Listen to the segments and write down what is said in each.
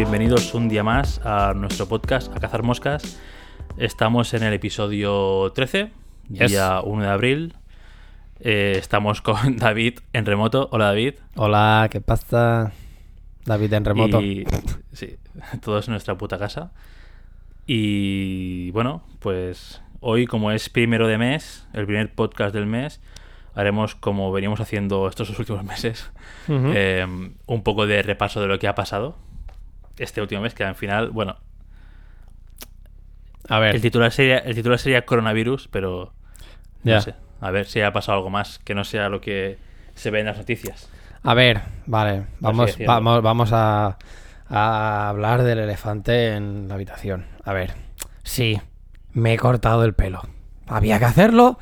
bienvenidos un día más a nuestro podcast A Cazar Moscas. Estamos en el episodio 13, Yes. día 1 de abril. Eh, estamos con David en remoto. Hola David. Hola, ¿qué pasa? David en remoto. Y, sí, todos en nuestra puta casa. Y bueno, pues hoy como es primero de mes, el primer podcast del mes, haremos como veníamos haciendo estos últimos meses, eh, un poco de repaso de lo que ha pasado este último mes, que al final, bueno, a ver, el titular sería, el titular sería coronavirus, pero ya. no sé, a ver si ha pasado algo más, que no sea lo que se ve en las noticias. A ver, vale, vamos, vamos, vamos a, a hablar del elefante en la habitación. A ver, sí, me he cortado el pelo. ¿Había que hacerlo?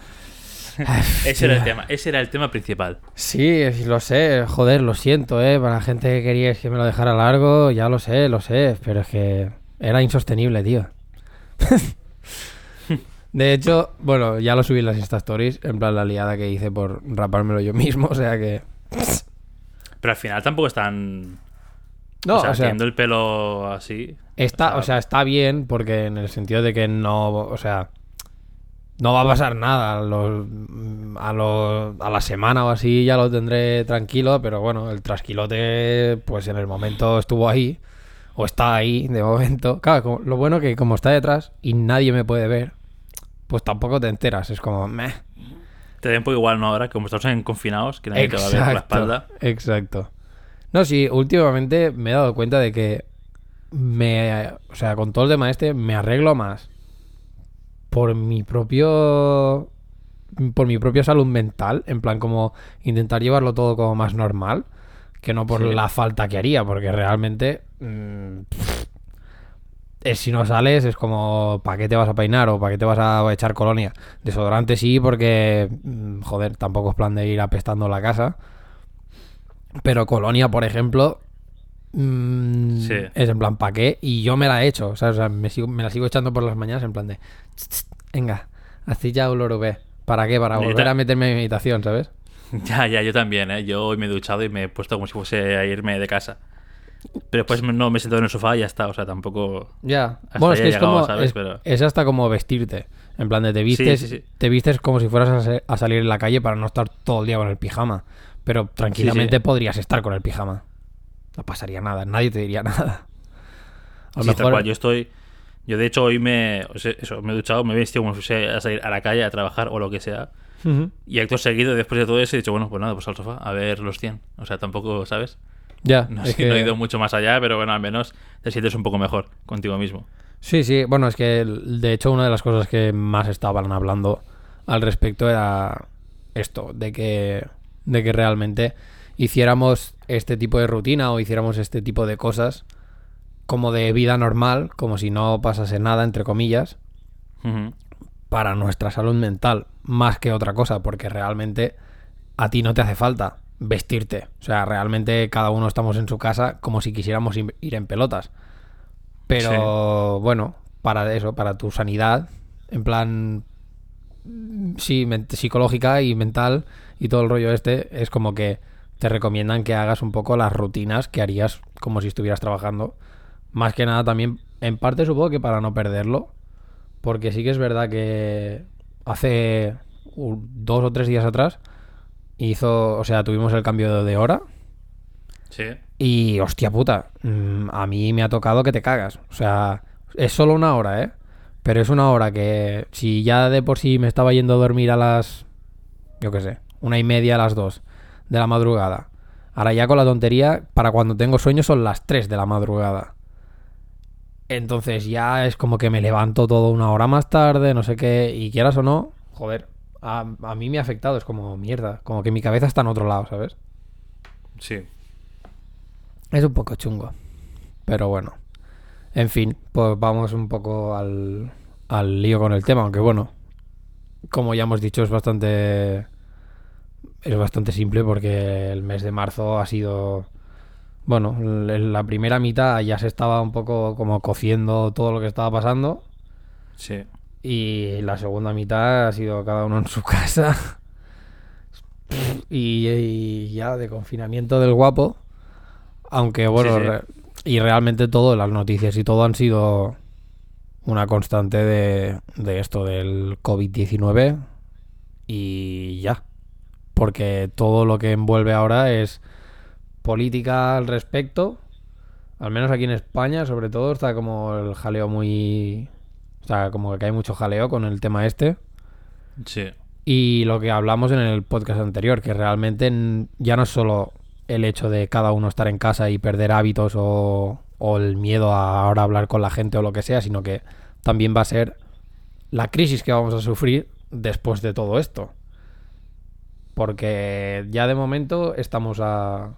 Ese era el tema, ese era el tema principal. Sí, lo sé, joder, lo siento, eh. Para la gente que quería que me lo dejara largo, ya lo sé, lo sé, pero es que era insostenible, tío. De hecho, bueno, ya lo subí en las Insta Stories, en plan la liada que hice por rapármelo yo mismo, o sea que. Pero al final tampoco están No, o sea, o sea, el pelo así. está, o sea, está bien, porque en el sentido de que no, o sea, no va a pasar nada. A, los- a, los- a la semana o así ya lo tendré tranquilo, pero bueno, el trasquilote, pues en el momento estuvo ahí, o está ahí de momento. Claro, lo bueno que como está detrás y nadie me puede ver, pues tampoco te enteras, es como, meh. Te da un poco igual, ¿no? Ahora, como estamos en confinados, que nadie te va a ver por la espalda. Exacto. No, sí, últimamente me he dado cuenta de que me, o sea, con todo el tema este me arreglo más por mi propio por mi propia salud mental, en plan como intentar llevarlo todo como más normal, que no por Sí. la falta que haría, porque realmente mm, es, si no sales es como ¿para qué te vas a peinar o para qué te vas a echar colonia? Desodorante sí, porque mm, joder, tampoco es plan de ir apestando la casa. Pero colonia, por ejemplo, mm, Sí. es en plan ¿para qué? Y yo me la he hecho, o sea, o sea, me, sigo- me la sigo echando por las mañanas en plan de "Tss, tss, venga, así ya olor ve. ¿Para qué? Para volver a meterme en mi habitación, ¿sabes? Ya, ya, yo también, ¿eh? Yo hoy me he duchado y me he puesto como si fuese a irme de casa. Pero después no me he sentado en el sofá y ya está, o sea, tampoco... Ya. Bueno, es ahí que he es llegado, como. ¿sabes? Es, Pero- es hasta como vestirte. En plan de te vistes, sí, sí. te vistes como si fueras a, a salir en la calle para no estar todo el día con el pijama. Pero tranquilamente podrías estar con el pijama. No pasaría nada, nadie te diría nada. A lo Sí, tal mejor. cual, yo estoy... Yo de hecho hoy me... o sea, eso, me he duchado, me he vestido como si fuese a salir a la calle a trabajar o lo que sea. Y acto seguido, después de todo eso, he dicho, bueno, pues nada, pues al sofá, a ver los 100. O sea, tampoco, ¿sabes? Ya, No, es que- no he ido mucho más allá, pero bueno, al menos te sientes un poco mejor contigo mismo. Sí, sí, bueno, es que de hecho una de las cosas que más estaban hablando al respecto era esto, de que, de que realmente hiciéramos este tipo de rutina o hiciéramos este tipo de cosas como de vida normal, como si no pasase nada, entre comillas, para nuestra salud mental, más que otra cosa, porque realmente a ti no te hace falta vestirte. O sea, realmente cada uno estamos en su casa como si quisiéramos ir en pelotas. Pero bueno, para eso, para tu sanidad, en plan, sí, psicológica y mental y todo el rollo este, es como que te recomiendan que hagas un poco las rutinas que harías como si estuvieras trabajando. Más que nada también, en parte supongo que para no perderlo, porque sí que es verdad que hace dos o tres días atrás hizo, o sea, tuvimos el cambio de hora Sí. y hostia puta, mm, a mí me ha tocado que te cagas. O sea, es solo una hora, ¿eh? Pero es una hora que si ya de por sí me estaba yendo a dormir a las, yo qué sé, una y media a las dos de la madrugada. Ahora ya con la tontería, para cuando tengo sueño son las 3 de la madrugada. Entonces ya es como que me levanto todo una hora más tarde, no sé qué, y quieras o no, joder, a, a mí me ha afectado, es como mierda, como que mi cabeza está en otro lado, ¿sabes? Sí. Es un poco chungo. Pero bueno. En fin, pues vamos un poco al, al lío con el tema, aunque bueno, como ya hemos dicho, es bastante. Es bastante simple porque el mes de marzo ha sido. Bueno, la primera mitad ya se estaba un poco como cociendo todo lo que estaba pasando. Sí. Y la segunda mitad ha sido cada uno en su casa. Y, y ya de confinamiento del guapo. Aunque bueno, Sí, sí. re- Y realmente todo, las noticias y todo han sido una constante de, de esto, del COVID-19 y ya. Porque todo lo que envuelve ahora es política al respecto. Al menos aquí en España, sobre todo, está como el jaleo muy... O sea, como que hay mucho jaleo con el tema este. Sí. Y lo que hablamos en el podcast anterior, que realmente ya no es solo el hecho de cada uno estar en casa y perder hábitos o, o el miedo a ahora hablar con la gente o lo que sea, sino que también va a ser la crisis que vamos a sufrir después de todo esto. Porque ya de momento estamos a...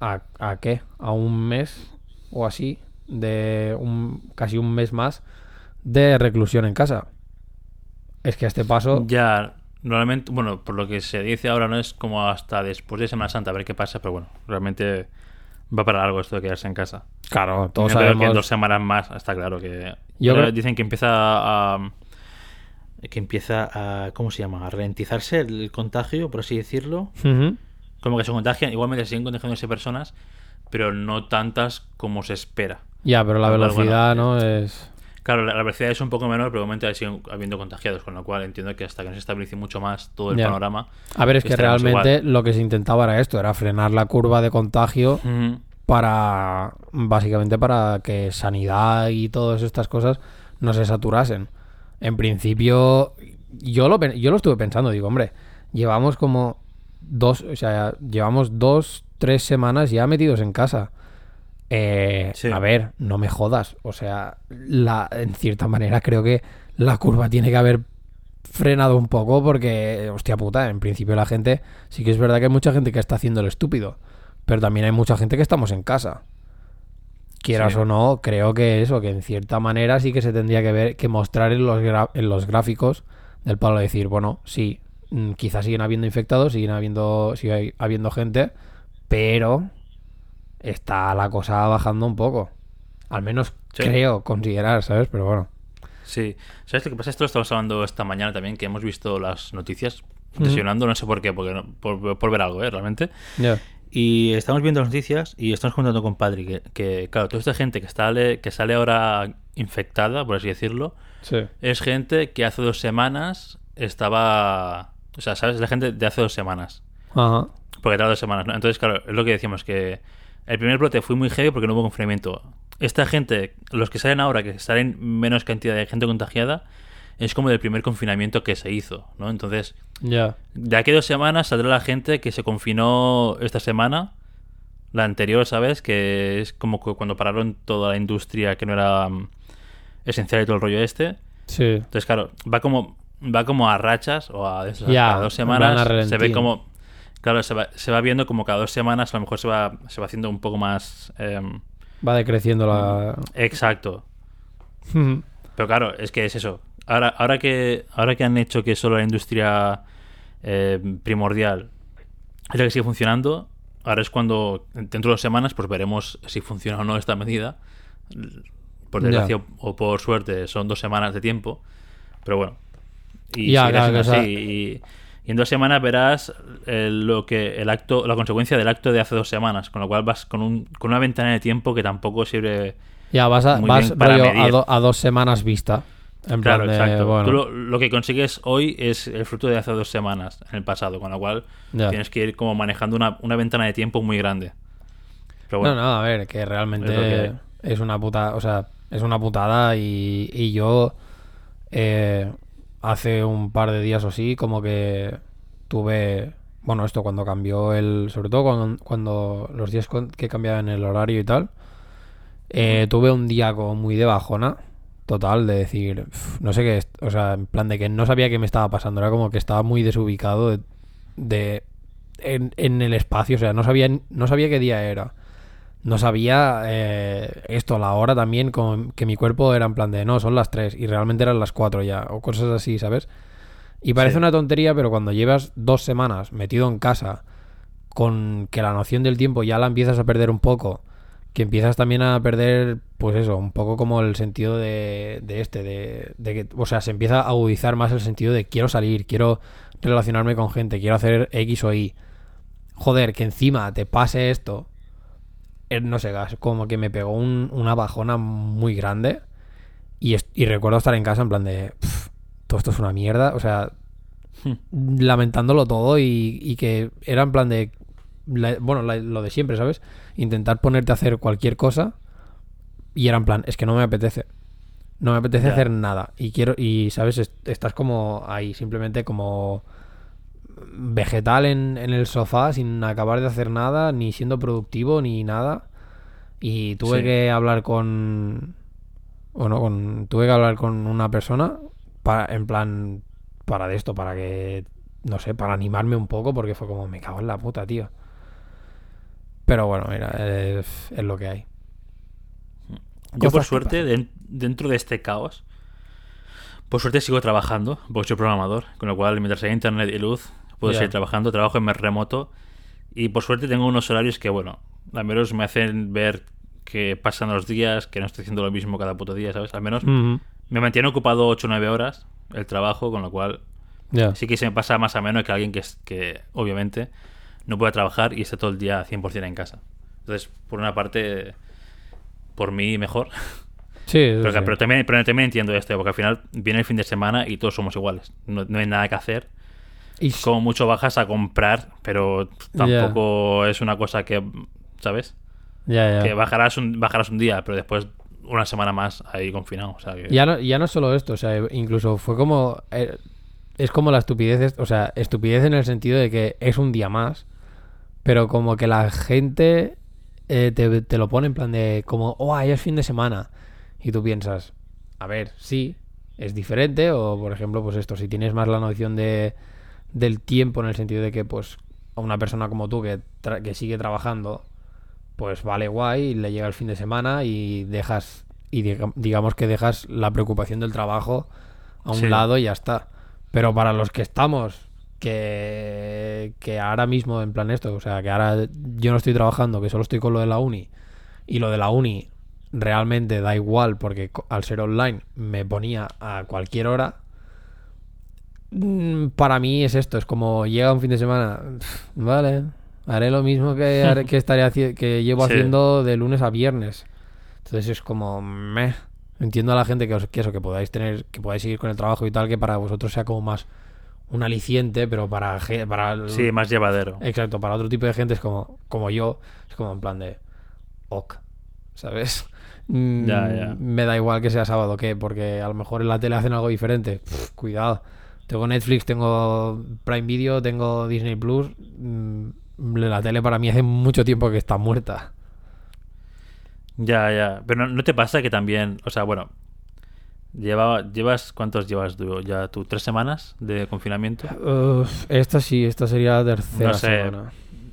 ¿A, a qué? A un mes o así, de un, casi un mes más de reclusión en casa. Es que a este paso... Ya, normalmente, bueno, por lo que se dice ahora no es como hasta después de Semana Santa a ver qué pasa, pero bueno, realmente va para algo esto de quedarse en casa. Claro, todos creo que sabemos... en dos semanas más está claro que... Yo ahora creo- Dicen que empieza a... que empieza a... ¿cómo se llama? A ralentizarse el contagio, por así decirlo. Como que se contagian, igualmente siguen contagiándose personas, pero no tantas como se espera. Ya, pero la velocidad, bueno, ¿no? Es... Claro, la, la velocidad es un poco menor, pero igualmente siguen habiendo contagiados, con lo cual entiendo que hasta que no se estabilice mucho más todo el Ya. panorama. A ver, es que realmente igual. lo que se intentaba era esto, era frenar la curva de contagio para, básicamente para que sanidad y todas estas cosas no se saturasen. En principio, yo lo, yo lo estuve pensando, digo, hombre, llevamos como dos, o sea, llevamos dos, tres semanas ya metidos en casa. Eh, Sí. A ver, no me jodas. O sea, la, en cierta manera creo que la curva tiene que haber frenado un poco porque, hostia puta, en principio la gente, sí que es verdad que hay mucha gente que está haciendo el estúpido, pero también hay mucha gente que estamos en casa. Quieras Sí. o no, creo que eso, que en cierta manera sí que se tendría que ver, que mostrar en los, gra- en los gráficos del palo decir, bueno, sí, mm, quizás siguen habiendo infectados, siguen habiendo, sigue habiendo gente, pero está la cosa bajando un poco. Al menos Sí. creo considerar, ¿sabes? Pero bueno. Sí. ¿Sabes lo que pasa? Esto lo estamos hablando esta mañana también, que hemos visto las noticias Ujú. desayunando, no sé por qué, porque no- por, por ver algo, ¿eh? Realmente. Ya. Y estamos viendo las noticias y estamos contando con Padre que, que, claro, toda esta gente que, sale, que sale ahora infectada, por así decirlo, Sí. es gente que hace dos semanas estaba... O sea, ¿sabes? Es la gente de hace dos semanas. Ajá. Porque tarda dos semanas, ¿no? Entonces, claro, es lo que decíamos, que el primer brote fue muy heavy porque no hubo confinamiento. Esta gente, los que salen ahora, que salen menos cantidad de gente contagiada, es como del primer confinamiento que se hizo, ¿no? Entonces, Ya. de aquí a dos semanas saldrá la gente que se confinó esta semana, la anterior, ¿sabes? Que es como que cuando pararon toda la industria que no era mm, esencial y todo el rollo este. Sí. Entonces, claro, va como va como a rachas o a, cada dos semanas. Se ve como. Claro, se va, se va viendo como cada dos semanas, a lo mejor se va, se va haciendo un poco más. em, Va decreciendo la. exacto. Pero claro, es que es eso. Ahora, ahora que ahora que han hecho que solo la industria eh, primordial es la que sigue funcionando, ahora es cuando dentro de dos semanas pues veremos si funciona o no esta medida. Por desgracia o- o por suerte son dos semanas de tiempo, pero bueno. Y seguirá claro, así. Y, y en dos semanas verás eh, lo que el acto, la consecuencia del acto de hace dos semanas, con lo cual vas con, un, con una ventana de tiempo que tampoco sirve Ya vas, a, vas rollo, a, do- a dos semanas vista. En plan Claro, de, exacto. bueno, Tú lo, lo que consigues hoy es el fruto de hace dos semanas en el pasado, con lo cual tienes que ir como manejando una, una ventana de tiempo muy grande. Pero bueno, No, no, a ver, que realmente Es lo que es, una puta, o sea, es una putada y, y yo eh, hace un par de días o así como que tuve, bueno, esto cuando cambió el, sobre todo cuando, cuando los días que cambiaban el horario y tal, eh, tuve un día como muy de bajona, total, de decir, "Uf, no sé qué, es", o sea, en plan de que no sabía qué me estaba pasando, era como que estaba muy desubicado de, de- en, en el espacio, o sea, no sabía, no sabía qué día era. No sabía eh, esto, la hora también, como que mi cuerpo era en plan de no, son las 3 y realmente eran las 4 ya, o cosas así, ¿sabes? Y parece Sí. una tontería, pero cuando llevas dos semanas metido en casa, con que la noción del tiempo ya la empiezas a perder un poco, que empiezas también a perder, pues eso, un poco como el sentido de, de este, de, de que, o sea, se empieza a agudizar más el sentido de quiero salir, quiero relacionarme con gente, quiero hacer X o Y. Joder, que encima te pase esto eh, no sé, como que me pegó un- una bajona muy grande. Y, y recuerdo estar en casa en plan de, "Pf, todo esto es una mierda. O sea, Hmm. lamentándolo todo y, y que era en plan de, la- bueno, la- lo de siempre, ¿sabes? Intentar ponerte a hacer cualquier cosa y era en plan, es que no me apetece. No me apetece hacer nada. Y quiero, y sabes, Est- estás como ahí, simplemente como vegetal en, en el sofá sin acabar de hacer nada, ni siendo productivo, ni nada. Y tuve Sí. que hablar con. Bueno, con, tuve que hablar con una persona para, en plan, para de esto, para que, no sé, para animarme un poco, porque fue como, me cago en la puta, tío. Pero bueno, mira, es, es lo que hay. Yo, por suerte, den- dentro de este caos, por suerte sigo trabajando, porque soy programador, con lo cual, mientras hay internet y luz, puedo Ya. seguir trabajando, trabajo en remoto, y por suerte tengo unos horarios que, bueno, al menos me hacen ver que pasan los días, que no estoy haciendo lo mismo cada puto día, ¿sabes? Al menos me mantiene ocupado 8 o 9 horas el trabajo, con lo cual Ya. sí que se me pasa más a menos que alguien que, que obviamente no puede trabajar y esté todo el día 100% en casa. Entonces, por una parte, por mí mejor. Sí, Pero, sí. pero también, pero también entiendo esto, porque al final viene el fin de semana y todos somos iguales. No, no hay nada que hacer. Y- Como mucho bajas a comprar, pero tampoco es una cosa que, ¿sabes? ya, ya. Que bajarás un, bajarás un día, pero después una semana más ahí confinado. O sea que... Ya no, ya no solo esto, o sea, incluso fue como. eh, es como la estupidez, es- o sea, estupidez en el sentido de que es un día más, pero como que la gente eh, te, te lo pone en plan de como, oh, ya es fin de semana. Y tú piensas, a ver, sí, es diferente, o por ejemplo, pues esto, si tienes más la noción de, del tiempo en el sentido de que, pues, a una persona como tú que, tra- que sigue trabajando, pues vale guay, le llega el fin de semana y dejas, y diga- digamos que dejas la preocupación del trabajo a un Sí. lado y ya está. Pero para los que estamos, que, que ahora mismo en plan esto, o sea, que ahora yo no estoy trabajando, que solo estoy con lo de la uni, y lo de la uni realmente da igual porque al ser online me ponía a cualquier hora. Mm, Para mí es esto, es como llega un fin de semana, vale, haré lo mismo que, haré- que estaré que llevo Sí. haciendo de lunes a viernes. Entonces es como, meh. Entiendo a la gente que, os- que eso, que podáis tener, que podáis seguir con el trabajo y tal, que para vosotros sea como más un aliciente, pero para, para el- Sí, más llevadero. Exacto, para otro tipo de gente es como, como yo, es como en plan de ok, ¿sabes? Mm, Ya, ya. Me da igual que sea sábado que, porque a lo mejor en la tele hacen algo diferente. Pff, cuidado. Tengo Netflix, tengo Prime Video, tengo Disney Plus. Mm, la tele para mí hace mucho tiempo que está muerta. Ya, ya. Pero no, ¿no te pasa que también, o sea, bueno, llevaba, llevas, ¿cuántos llevas tú? ya tú? ¿Tres semanas de confinamiento? Esta sí, esta sería la tercera No sé. semana.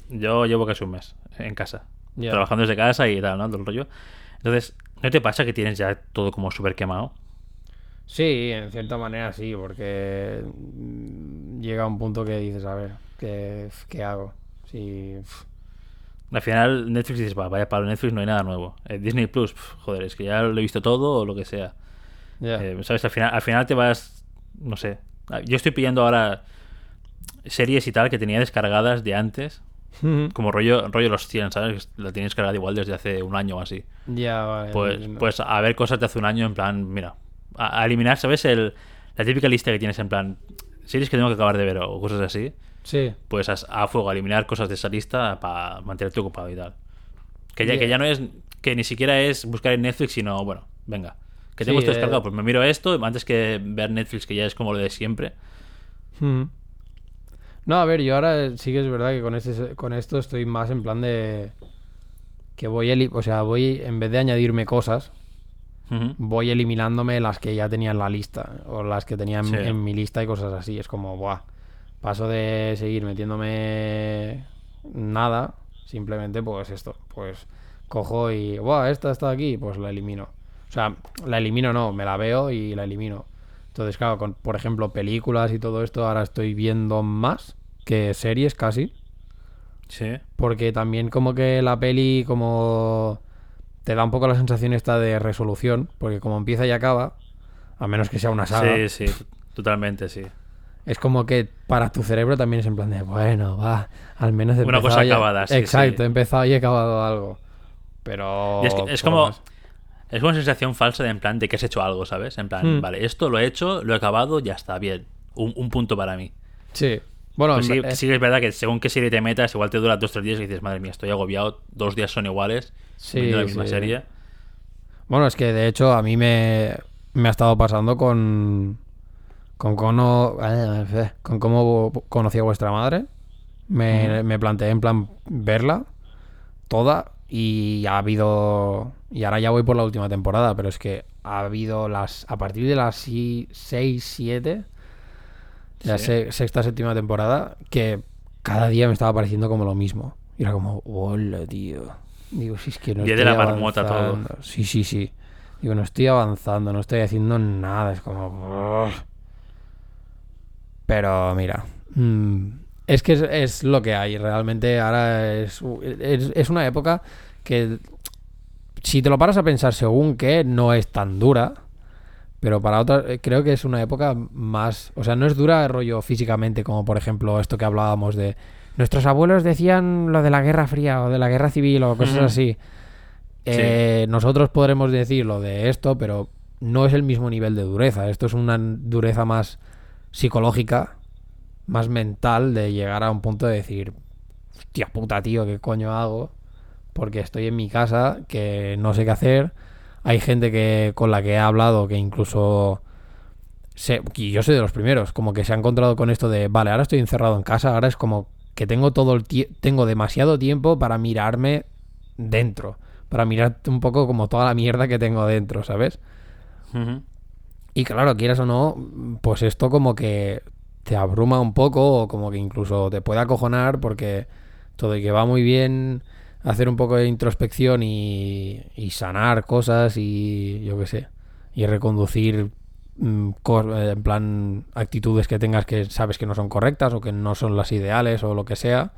Yo llevo casi un mes en casa, trabajando desde casa y tal, ¿no? Todo el rollo. Entonces, ¿no te pasa que tienes ya todo como súper quemado? Sí, en cierta manera sí, porque mm, llega un punto que dices, a ver, ¿qué, qué hago? Si, Al final Netflix dices, va, vaya para Netflix no hay nada nuevo. Eh, Disney Plus, pf, joder, es que ya lo he visto todo o lo que sea. Ya. Eh, ¿Sabes? Al final, al final te vas, no sé. Ah, Yo estoy pillando ahora series y tal que tenía descargadas de antes, como rollo, rollo los 100, ¿sabes? La tienes descargada igual desde hace un año o así. Ya, vale. Pues, pues a ver cosas de hace un año en plan, mira, a, a eliminar, ¿sabes? El, la típica lista que tienes en plan, series que tengo que acabar de ver o cosas así. Sí. Pues a, a fuego, a eliminar cosas de esa lista para mantenerte ocupado y tal. Que ya, Yeah. que ya no es, que ni siquiera es buscar en Netflix, sino, bueno, venga, que tengo Sí, esto eh. descargado, pues me miro esto antes que ver Netflix, que ya es como lo de siempre. Ujú. No, a ver, yo ahora sí que es verdad que con, este, con esto estoy más en plan de... Que voy, o sea, voy, en vez de añadirme cosas, voy eliminándome las que ya tenía en la lista, o las que tenía en, Sí. en mi lista y cosas así. Es como, buah, paso de seguir metiéndome nada, simplemente pues esto, pues cojo y, buah, esta está aquí, pues la elimino. O sea, la elimino no, me la veo y la elimino. Entonces, claro, con, por ejemplo, películas y todo esto, ahora estoy viendo más que series casi. Sí. Porque también como que la peli como te da un poco la sensación esta de resolución, porque como empieza y acaba, a menos que sea una saga, Sí, sí, totalmente, sí. es como que para tu cerebro también es en plan de, bueno, va, al menos he Una cosa y- acabada, sí, Exacto, sí. he empezado y he acabado algo. Pero. Y es, que- es poco como. más. Es una sensación falsa de en plan de que has hecho algo, ¿sabes? En plan, Hmm. vale, esto lo he hecho, lo he acabado, ya está, bien. Un, un punto para mí. Sí. Bueno, Pues sí, eh, sí es verdad que según qué serie te metas, igual te dura dos o tres días y dices, madre mía, estoy agobiado, dos días son iguales, Sí, viendo la misma sí. serie. Bueno, es que de hecho a mí me, me ha estado pasando con. Con cómo, eh, con cómo conocí a vuestra madre. Me, me planteé en plan verla toda y ha habido. Y ahora ya voy por la última temporada, pero es que ha habido las. A partir de las 6, 7, la Sí. se- sexta, séptima temporada, que cada día me estaba pareciendo como lo mismo. Y era como, hola, tío. Digo, si es que no Día de la marmota todo. avanzando". Sí, sí, sí. Digo, no estoy avanzando, no estoy haciendo nada. Es como. Pero mira. mm, es que es, es lo que hay. Realmente ahora es, es, es una época que. Si te lo paras a pensar según que no es tan dura. Pero para otras, creo que es una época más. O sea, no es dura rollo físicamente, como por ejemplo esto que hablábamos de. Nuestros abuelos decían lo de la guerra fría o de la guerra civil o cosas así. Eh, Nosotros podremos decir lo de esto, pero no es el mismo nivel de dureza. Esto es una dureza más psicológica, más mental, de llegar a un punto de decir, hostia puta, tío, ¿qué coño hago? Porque estoy en mi casa, que no sé qué hacer. Hay gente que con la que he hablado que incluso... Se, y yo soy de los primeros, como que se ha encontrado con esto de, vale, ahora estoy encerrado en casa, ahora es como que tengo todo el tengo demasiado tiempo para mirarme dentro, para mirar un poco como toda la mierda que tengo dentro, ¿sabes? Y claro, quieras o no, pues esto como que te abruma un poco o como que incluso te puede acojonar porque todo y que va muy bien hacer un poco de introspección y, y sanar cosas y yo qué sé, y reconducir mm, eh, en plan actitudes que tengas que sabes que no son correctas o que no son las ideales o lo que sea.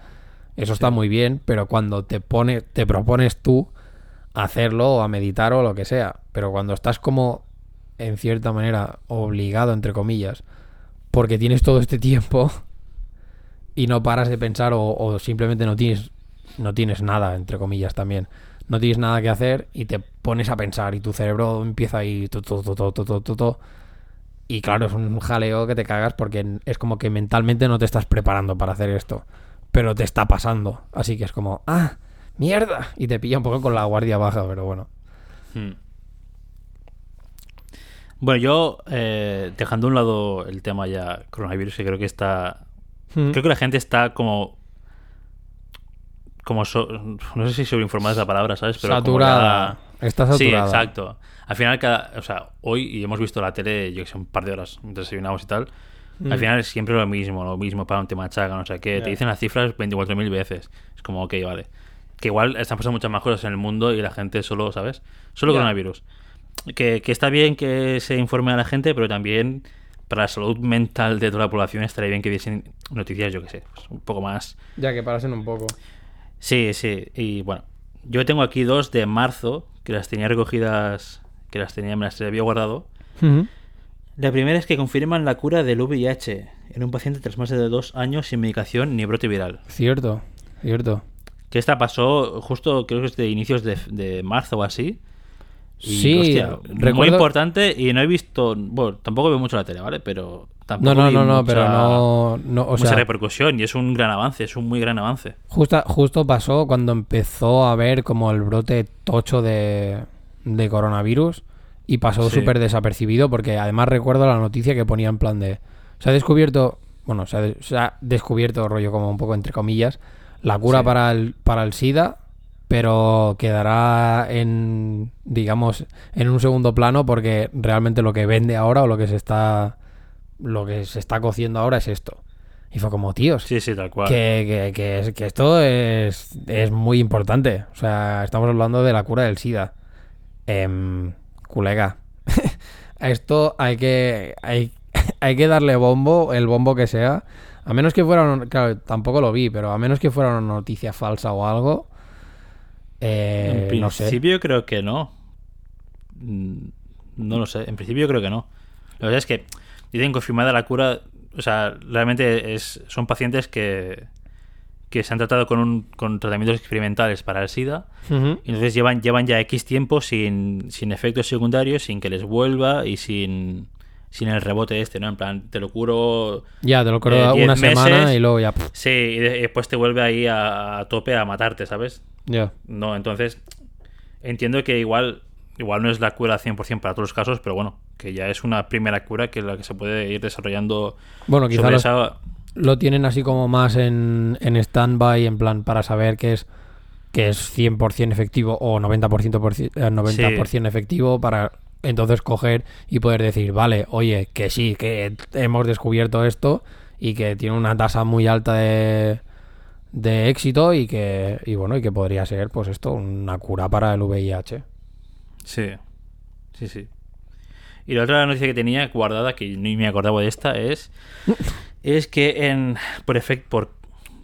Eso está muy bien, pero cuando te pone, te propones tú hacerlo o a meditar o lo que sea, pero cuando estás como en cierta manera obligado entre comillas, porque tienes todo este tiempo y no paras de pensar o, simplemente no tienes no tienes nada entre comillas también no tienes nada que hacer y te pones a pensar y tu cerebro empieza ahí tu, tu, tu. y claro es un jaleo que te cagas porque es como que mentalmente no te estás preparando para hacer esto pero te está pasando así que es como ah mierda y te pilla un poco con la guardia baja pero bueno Hmm. Bueno, yo, eh, dejando a un lado el tema ya coronavirus, que creo que está. Hmm. Creo que la gente está como. Como. so- no sé si sobreinformada es la palabra, ¿sabes? como saturada cada- está Sí, saturada exacto. Al final, cada. O sea, hoy y hemos visto la tele, yo que sé, un par de horas mientras desayunamos y tal. Mm. Al final es siempre lo mismo, lo mismo para un tema chaga, no sé qué. Te dicen las cifras 24.000 veces. Es como, ok, vale. Que igual están pasando muchas más cosas en el mundo y la gente solo, ¿sabes? Solo coronavirus. Que, que está bien que se informe a la gente, pero también para la salud mental de toda la población estaría bien que diesen noticias, yo que sé, pues, un poco más. ya que parasen un poco Sí, sí. Y bueno, yo tengo aquí dos de marzo, que las tenía recogidas, que las tenía, me las había guardado. La primera es que confirman la cura del VIH en un paciente tras más de dos años sin medicación ni brote viral. Cierto, cierto. Que esta pasó justo, creo que es de inicios de, de marzo o así. Y, Sí, hostia, muy importante y no he visto, bueno, tampoco veo mucho la tele, ¿vale? Pero tampoco No, no, no, no, mucha- pero no, no, o mucha sea, repercusión y es un gran avance, es un muy gran avance. justa- justo pasó cuando empezó a haber como el brote tocho de, de coronavirus y pasó Sí. súper desapercibido porque además recuerdo la noticia que ponía en plan de, se ha descubierto, bueno, se ha, de- se ha descubierto rollo como un poco entre comillas, la cura Sí. para, el, para el SIDA, pero quedará en, digamos, en un segundo plano porque realmente lo que vende ahora o lo que se está, lo que se está cociendo ahora es esto. Y fue como, tíos, Sí, sí, tal cual. que, que, que, es- que esto es, es muy importante. O sea, estamos hablando de la cura del SIDA. Colega, a esto hay que, hay, hay que darle bombo, el bombo que sea. A menos que fuera, claro, tampoco lo vi, pero a menos que fuera una noticia falsa o algo. Eh, en no sé. principio creo que no. Mm, No lo sé. En principio creo que no. La verdad es que dicen confirmada la cura. O sea, realmente es, son pacientes que, que se han tratado con, un, con tratamientos experimentales para el SIDA. Y entonces llevan, llevan ya X tiempo sin, sin efectos secundarios, sin que les vuelva y sin, sin el rebote este, ¿no? En plan, te lo curo. Ya, te lo creo Eh, una semana y luego ya. Sí, y de- y después te vuelve ahí a, a tope a matarte, ¿sabes? Ya. No, entonces entiendo que igual igual no es la cura 100% para todos los casos, pero bueno, que ya es una primera cura que la que se puede ir desarrollando Bueno, quizá sobre los- esa... lo tienen así como más en, en stand-by, en plan, para saber que es que es 100% efectivo o 90%, por ci- eh, 90 efectivo para entonces coger y poder decir, vale, oye, que sí, que hemos descubierto esto y que tiene una tasa muy alta de, de éxito y que, y bueno, y que podría ser, pues esto, una cura para el VIH. Sí, sí, sí. Y la otra noticia que tenía guardada, que ni me acordaba de esta, es, es que en por efecto, por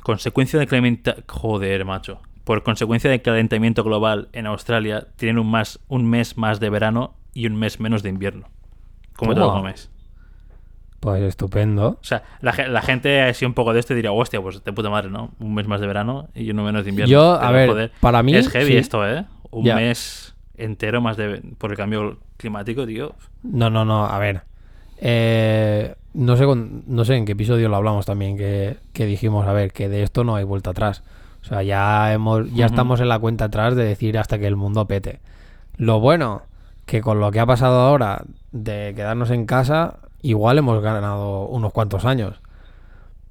consecuencia de calenta- joder, macho, por consecuencia del calentamiento global en Australia tienen un más un mes más de verano y un mes menos de invierno. ¿Cómo te lo comes? Pues estupendo. O sea, la, la gente así un poco de esto diría, hostia, pues de puta madre, ¿no? Un mes más de verano y uno menos de invierno. Yo, a ver, joder, para mí, Es heavy sí. esto, ¿eh? Un mes entero más de por el cambio climático, tío. No, no, no, a ver. Eh, no, sé con- no sé en qué episodio lo hablamos también, que, que dijimos, a ver, que de esto no hay vuelta atrás. O sea, ya, hemos, ya estamos en la cuenta atrás de decir hasta que el mundo pete. Lo bueno, que con lo que ha pasado ahora de quedarnos en casa, igual hemos ganado unos cuantos años.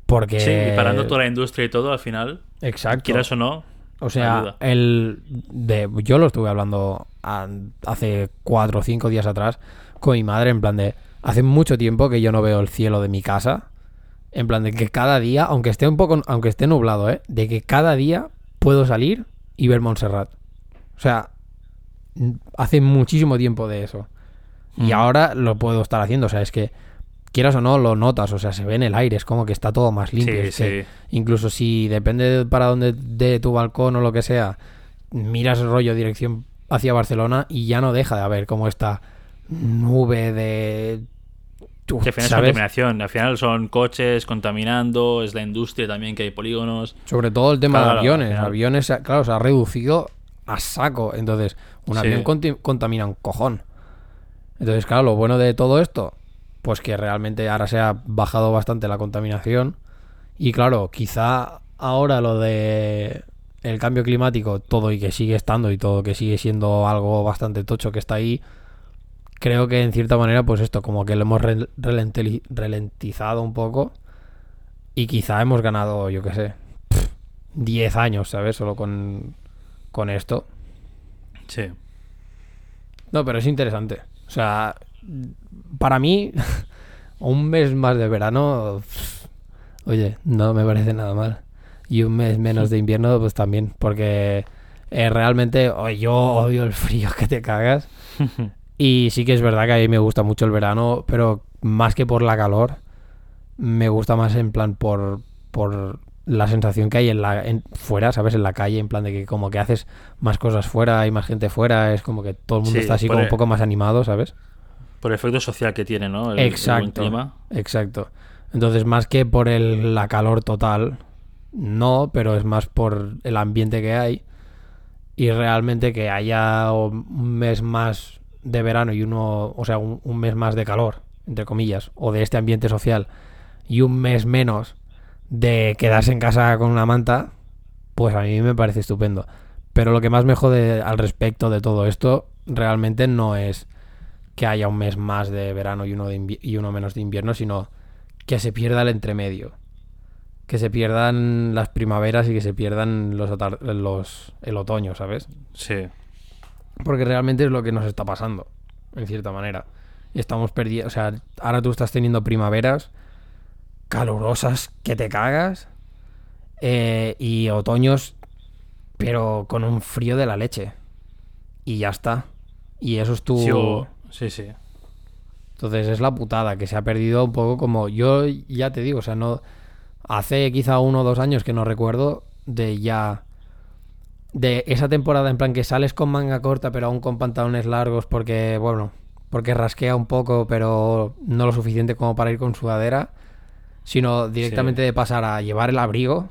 Porque... Sí, y parando toda la industria y todo, al final, Exacto. quieras o no, O sea, el de yo lo estuve hablando a- hace cuatro o cinco días atrás con mi madre, en plan de hace mucho tiempo que yo no veo el cielo de mi casa, en plan de que cada día, aunque esté un poco, aunque esté nublado, ¿eh? de que cada día puedo salir y ver Montserrat. O sea, hace muchísimo tiempo de eso. Y Mm. ahora lo puedo estar haciendo, o sea, es que quieras o no lo notas, o sea, se ve en el aire, es como que está todo más limpio. Sí, es que sí. Incluso si depende de para dónde de tu balcón o lo que sea, miras el rollo dirección hacia Barcelona y ya no deja de haber como esta nube de... Uf, Que al final es ¿sabes? contaminación. Al final son coches contaminando, es la industria también que hay polígonos. Sobre todo el tema Claro, de aviones. Aviones, claro, se ha reducido a saco. Entonces, un Sí. avión contamina un cojón. Entonces, claro, lo bueno de todo esto, pues que realmente ahora se ha bajado bastante la contaminación. Y claro, quizá ahora lo de el cambio climático, todo y que sigue estando y todo que sigue siendo algo bastante tocho que está ahí, creo que en cierta manera, pues esto, como que lo hemos re- ralentizado un poco. Y quizá hemos ganado, yo qué sé, 10 años, ¿sabes? Solo con, con esto. Sí. No, pero es interesante. O sea, para mí, un mes más de verano, pff, oye, no me parece nada mal. Y un mes menos de invierno, pues también, porque eh, realmente oh, yo odio el frío que te cagas. Y sí que es verdad que a mí me gusta mucho el verano, pero más que por la calor, me gusta más en plan por, por la sensación que hay en la en, fuera, ¿sabes? En la calle, en plan de que como que haces más cosas fuera, hay más gente fuera, es como que todo el mundo Sí, está así como el- un poco más animado, ¿sabes? Por el efecto social que tiene, ¿no? El- el Exacto. clima. Exacto. Entonces, más que por el, la calor total, no, pero es más por el ambiente que hay. Y realmente que haya un mes más de verano y uno, o sea, un, un mes más de calor, entre comillas, o de este ambiente social, y un mes menos de quedarse en casa con una manta, pues a mí me parece estupendo. Pero lo que más me jode al respecto de todo esto realmente no es que haya un mes más de verano y uno, de y uno menos de invierno, sino que se pierda el entremedio. Que se pierdan las primaveras y que se pierdan los, los el otoño, ¿sabes? Sí. Porque realmente es lo que nos está pasando, en cierta manera. Y estamos perdiendo, o sea, ahora tú estás teniendo primaveras calurosas que te cagas eh, y otoños, pero con un frío de la leche. Y ya está. Y eso es tu... Sí, sí. Entonces es la putada, que se ha perdido un poco como... Yo ya te digo, o sea, no... Hace quizá uno o dos años que no recuerdo de ya... De esa temporada en plan que sales con manga corta pero aún con pantalones largos porque, bueno, porque rasquea un poco pero no lo suficiente como para ir con sudadera, sino directamente Sí. de pasar a llevar el abrigo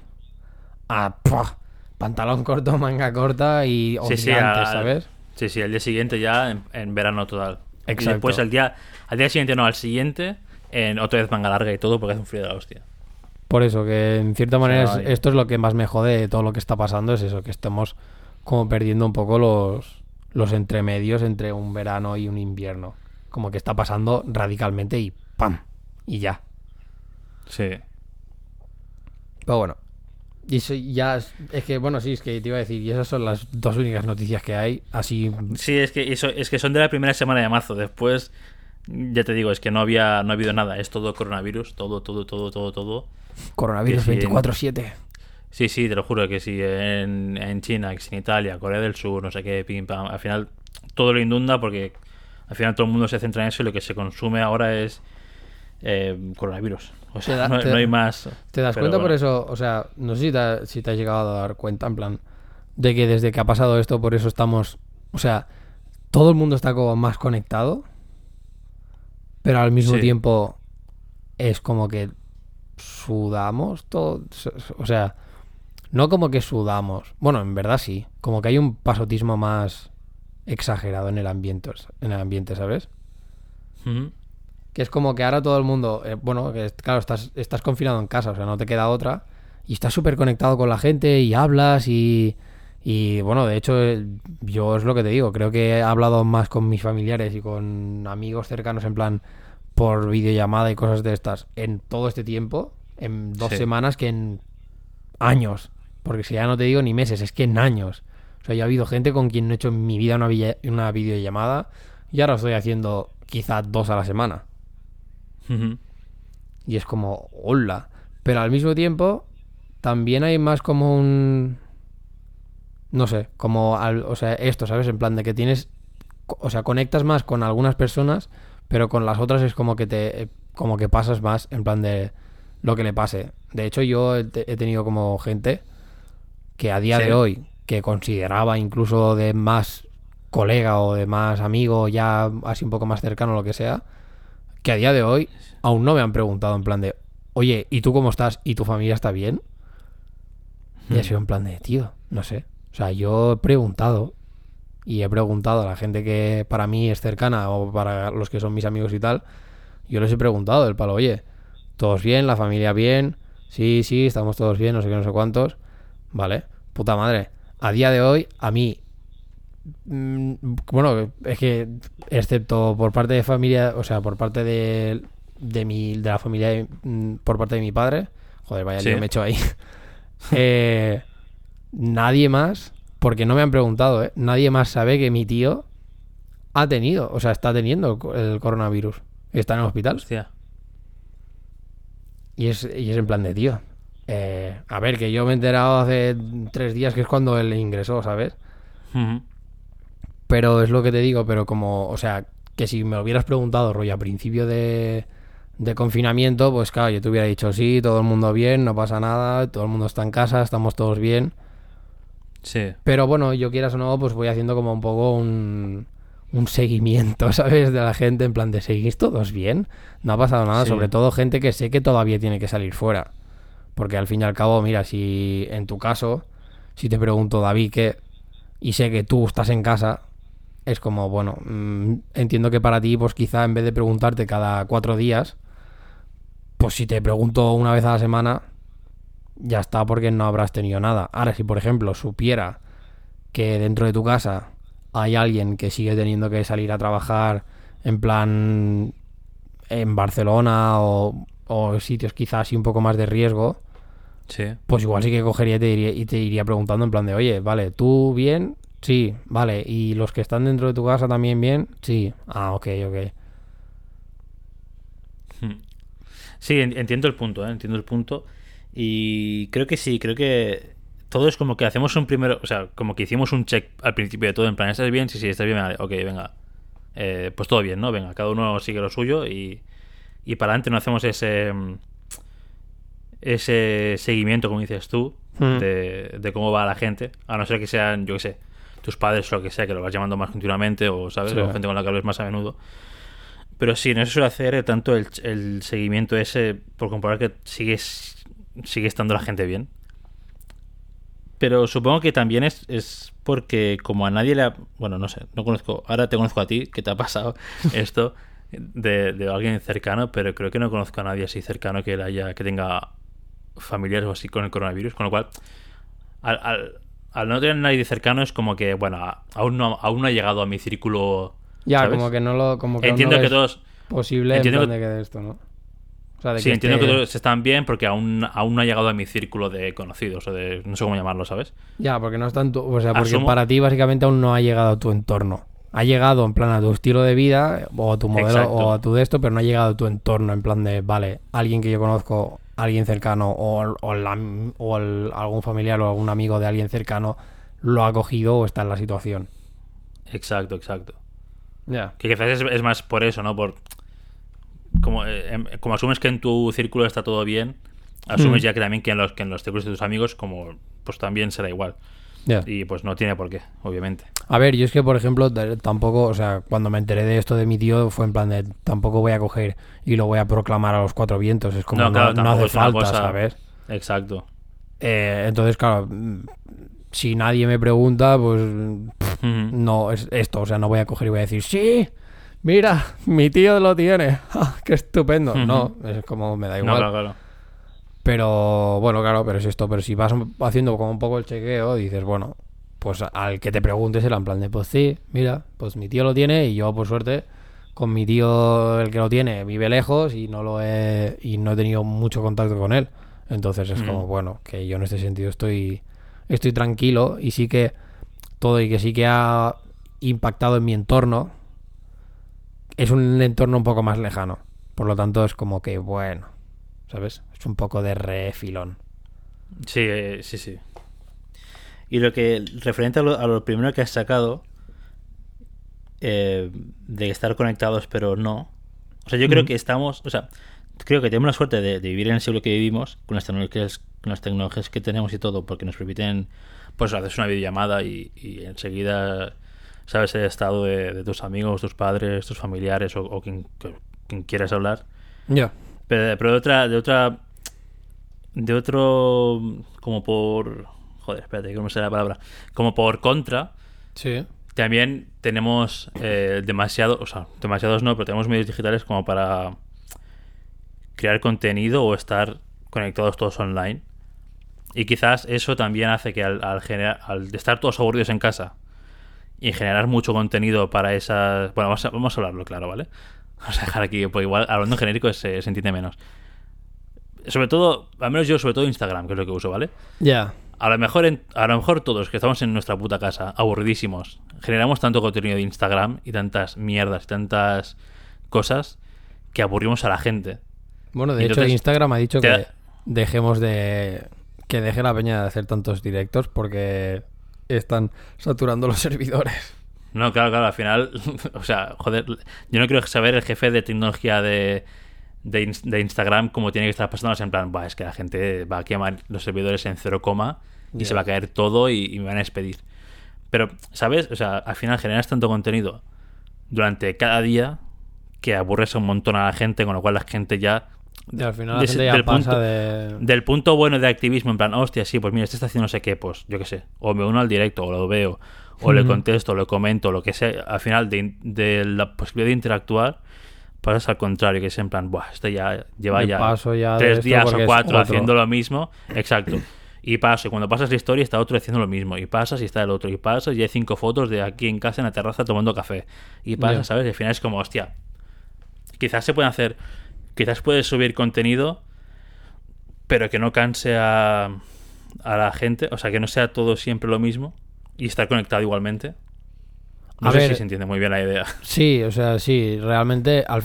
a ¡pua! pantalón corto, manga corta y Sí, sí, al- ¿sabes? Sí, sí, el día siguiente ya en, en verano total. Y Exacto. después al día, al día siguiente, no, al siguiente, en otra vez manga larga y todo porque hace un frío de la hostia. Por eso, que en cierta manera es- esto es lo que más me jode de todo lo que está pasando, es eso, que estamos como perdiendo un poco los, los entremedios entre un verano y un invierno. Como que está pasando radicalmente y ¡pam! Y ya. Sí. Pero bueno. Y eso ya es, es que, bueno, sí, es que te iba a decir, y esas son las dos únicas noticias que hay, así... Sí, es que, eso, es que son de la primera semana de marzo. Después, ya te digo, es que no había no ha habido nada. Es todo coronavirus, todo, todo, todo, todo, todo. Coronavirus en- 24-7. Sí, sí, te lo juro que sí, en, en China, que en Italia, Corea del Sur, no sé qué, pim pam. Al final todo lo inunda porque al final todo el mundo se centra en eso y lo que se consume ahora es eh, coronavirus. O sea, da- no, te- no hay más. ¿Te das cuenta por eso? O sea, no sé si te, ha- si te has llegado a dar cuenta, en plan, de que desde que ha pasado esto, por eso estamos. O sea, todo el mundo está como más conectado, pero al mismo Sí. tiempo es como que sudamos todo. O sea, no como que sudamos. Bueno, en verdad sí. Como que hay un pasotismo más exagerado en el ambiente, en el ambiente ¿sabes? Ujú. Que es como que ahora todo el mundo, eh, bueno, que claro, estás, estás confinado en casa, o sea, no te queda otra. Y estás súper conectado con la gente y hablas y, y, bueno, de hecho, eh, yo es lo que te digo, creo que he hablado más con mis familiares y con amigos cercanos en plan por videollamada y cosas de estas en todo este tiempo, en dos Sí. semanas que en años. Porque si ya no te digo ni meses, es que en años. O sea, yo ha habido gente con quien no he hecho en mi vida una, una videollamada y ahora estoy haciendo quizá dos a la semana. Y es como, hola. Pero al mismo tiempo, también hay más como un. No sé, como. al- o sea, esto, ¿sabes? En plan de que tienes. O sea, conectas más con algunas personas, pero con las otras es como que te. Como que pasas más en plan de lo que le pase. De hecho, yo he, te- he tenido como gente que a día Sí. de hoy, que consideraba incluso de más colega o de más amigo, ya así un poco más cercano, lo que sea, que a día de hoy aún no me han preguntado en plan de, oye, ¿y tú cómo estás? ¿Y tu familia está bien? Y ha Hmm. sido en plan de, tío, no sé. O sea, yo he preguntado y he preguntado a la gente que para mí es cercana o para los que son mis amigos y tal, yo les he preguntado del palo, oye, ¿todos bien? ¿La familia bien? Sí, sí, estamos todos bien, no sé qué, no sé cuántos. Vale, puta madre. A día de hoy, a mí bueno, es que excepto por parte de familia, o sea, por parte de, de mi de la familia de- mm, por parte de mi padre, joder, vaya Sí. lío me he hecho ahí. Eh, nadie más, porque no me han preguntado, ¿eh? Nadie más sabe que mi tío ha tenido, o sea, está teniendo el co- el coronavirus. Está en el hospital. Hostia. Y es, y es en plan de tío. eh, a ver, que yo me he enterado hace tres días que es cuando él ingresó, ¿sabes? Ujú. Pero es lo que te digo, pero como, o sea, que si me lo hubieras preguntado, rollo, a principio de, de confinamiento, pues claro, yo te hubiera dicho, sí, todo el mundo bien, no pasa nada, todo el mundo está en casa, estamos todos bien. Sí. Pero bueno, yo quieras o no, pues voy haciendo como un poco un, un seguimiento, ¿sabes? De la gente, en plan de, ¿seguís todos bien? No ha pasado nada, Sí. sobre todo gente que sé que todavía tiene que salir fuera. Porque al fin y al cabo, mira, si en tu caso, si te pregunto, David, que y sé que tú estás en casa, es como, bueno, mm, entiendo que para ti, pues quizá en vez de preguntarte cada cuatro días, pues si te pregunto una vez a la semana, ya está porque no habrás tenido nada. Ahora, si por ejemplo supiera que dentro de tu casa hay alguien que sigue teniendo que salir a trabajar en plan en Barcelona o, o sitios quizás así un poco más de riesgo, Sí. pues igual sí que cogería y te, diría, y te iría preguntando en plan de, oye, vale, ¿tú bien? Sí, vale. ¿Y los que están dentro de tu casa también bien? Sí. Ah, ok, ok. Hmm. Sí, en- entiendo el punto, ¿eh? entiendo el punto. Y creo que sí, creo que todo es como que hacemos un primero, o sea, como que hicimos un check al principio de todo, en plan, ¿estás bien? Sí, sí, estás bien, vale, ok, venga. Eh, pues todo bien, ¿no? Venga, cada uno sigue lo suyo y, y para adelante no hacemos ese ese seguimiento, como dices tú, Hmm. de, de cómo va la gente, a no ser que sean, yo qué sé, tus padres o lo que sea, que lo vas llamando más continuamente o, ¿sabes? Sí. O gente con la que hablas más a menudo. Pero sí, no se suele hacer tanto el, el seguimiento ese por comprobar que sigue, sigue estando la gente bien. Pero supongo que también es, es porque como a nadie le ha... Bueno, no sé, no conozco... Ahora te conozco a ti, que te ha pasado esto de, de alguien cercano, pero creo que no conozco a nadie así cercano que, haya, que tenga familiares o así con el coronavirus, con lo cual... Al, al, al no tener nadie cercano es como que, bueno, aún no, aún no ha llegado a mi círculo... Ya, ¿sabes? como que no lo. Como que Entiendo no que ves todos... Posible entiendo en plan que- de que esto, ¿no? O sea, de Sí, entiendo esté- que todos están bien porque aún, aún no ha llegado a mi círculo de conocidos o de... No sé cómo llamarlo, ¿sabes? Ya, porque no es tanto. O sea, porque Asumo- para ti básicamente aún no ha llegado a tu entorno. Ha llegado en plan a tu estilo de vida o a tu modelo Exacto. o a tu de esto, pero no ha llegado a tu entorno en plan de, vale, alguien que yo conozco, alguien cercano o, o, la- o el- algún familiar o algún amigo de alguien cercano lo ha cogido o está en la situación. Exacto, exacto. Ya. Que quizás es, es más por eso, ¿no? Por como, eh, em- como asumes que en tu círculo está todo bien, asumes Mm. ya que también que en los que en los círculos de tus amigos como pues también será igual. Y pues no tiene por qué, obviamente. A ver, yo es que, por ejemplo, tampoco, o sea, cuando me enteré de esto de mi tío, fue en plan de, tampoco voy a coger y lo voy a proclamar a los cuatro vientos. Es como, No, no, claro, no hace falta, cosa- ¿sabes? Exacto. Eh, entonces, claro, si nadie me pregunta, pues pff, no es esto. O sea, no voy a coger y voy a decir, sí, mira, mi tío lo tiene. ¡Ah, ¡Qué estupendo! No, es como me da No, igual. claro, claro. Pero bueno, claro, pero es esto. Pero si vas haciendo como un poco el chequeo, dices, bueno, pues al que te preguntes era en plan de, pues sí, mira, pues mi tío lo tiene y yo por suerte con mi tío el que lo tiene vive lejos y no lo he y no he tenido mucho contacto con él. Entonces es Mm. como, bueno, que yo en este sentido estoy estoy tranquilo y sí que todo y que sí que ha impactado en mi entorno es un entorno un poco más lejano. Por lo tanto es como que bueno, ¿sabes? Es un poco de refilón. Sí, eh, sí, sí. Y lo que, referente a lo, a lo primero que has sacado, eh, de estar conectados pero no. O sea, yo creo que estamos, o sea, creo que tenemos la suerte de, de vivir en el siglo que vivimos, con las tecnologías, con las tecnologías que tenemos y todo, porque nos permiten, pues, hacer una videollamada y, y enseguida sabes el estado de, de tus amigos, tus padres, tus familiares o, o quien, quien quieras hablar. Ya. Pero, pero de otra, de otra, de otro, como por, joder, espérate, me sale la palabra, como por contra, Sí. también tenemos eh, demasiado, o sea, demasiados no, pero tenemos medios digitales como para crear contenido o estar conectados todos online. Y quizás eso también hace que al, al, generar, al estar todos aburridos en casa y generar mucho contenido para esas... Bueno, vamos a, vamos a hablarlo claro, ¿vale? Vamos a dejar aquí, porque igual hablando en genérico se, se entiende menos. Sobre todo, al menos yo sobre todo Instagram, que es lo que uso, ¿vale? Ya. A lo mejor en- a lo mejor todos que estamos en nuestra puta casa, aburridísimos, generamos tanto contenido de Instagram y tantas mierdas y tantas cosas que aburrimos a la gente. Bueno, de Entonces, hecho Instagram ha dicho que da- dejemos de... Que deje la peña de hacer tantos directos porque están saturando los servidores. No, claro, claro, al final, o sea, joder, yo no quiero saber el jefe de tecnología de, de, de Instagram cómo tiene que estar pasando en plan, "Buah, es que la gente va a quemar los servidores en cero coma y se va a caer todo y, y me van a despedir. Pero, ¿sabes? O sea, al final generas tanto contenido durante cada día que aburres un montón a la gente, con lo cual la gente ya Y al final la de- gente ya del pasa punto- de... del punto bueno de activismo, en plan, hostia, sí, pues mira, este está haciendo no sé qué, pues yo qué sé, o me uno al directo, o lo veo, o le contesto, o le comento, lo que sea, al final de, de la posibilidad de interactuar, pasas al contrario, que es en plan, buah, este ya lleva ya tres días o cuatro haciendo lo mismo, exacto. Y paso, y cuando pasas la historia está otro haciendo lo mismo, y pasas y está el otro, y pasas y hay cinco fotos de aquí en casa en la terraza tomando café, y pasas. ¿sabes? Y al final es como, hostia, quizás se pueden hacer, quizás puedes subir contenido, pero que no canse a, a la gente, o sea, que no sea todo siempre lo mismo y estar conectado igualmente. No A sé ver- si se entiende muy bien la idea. Sí, o sea, sí, realmente al-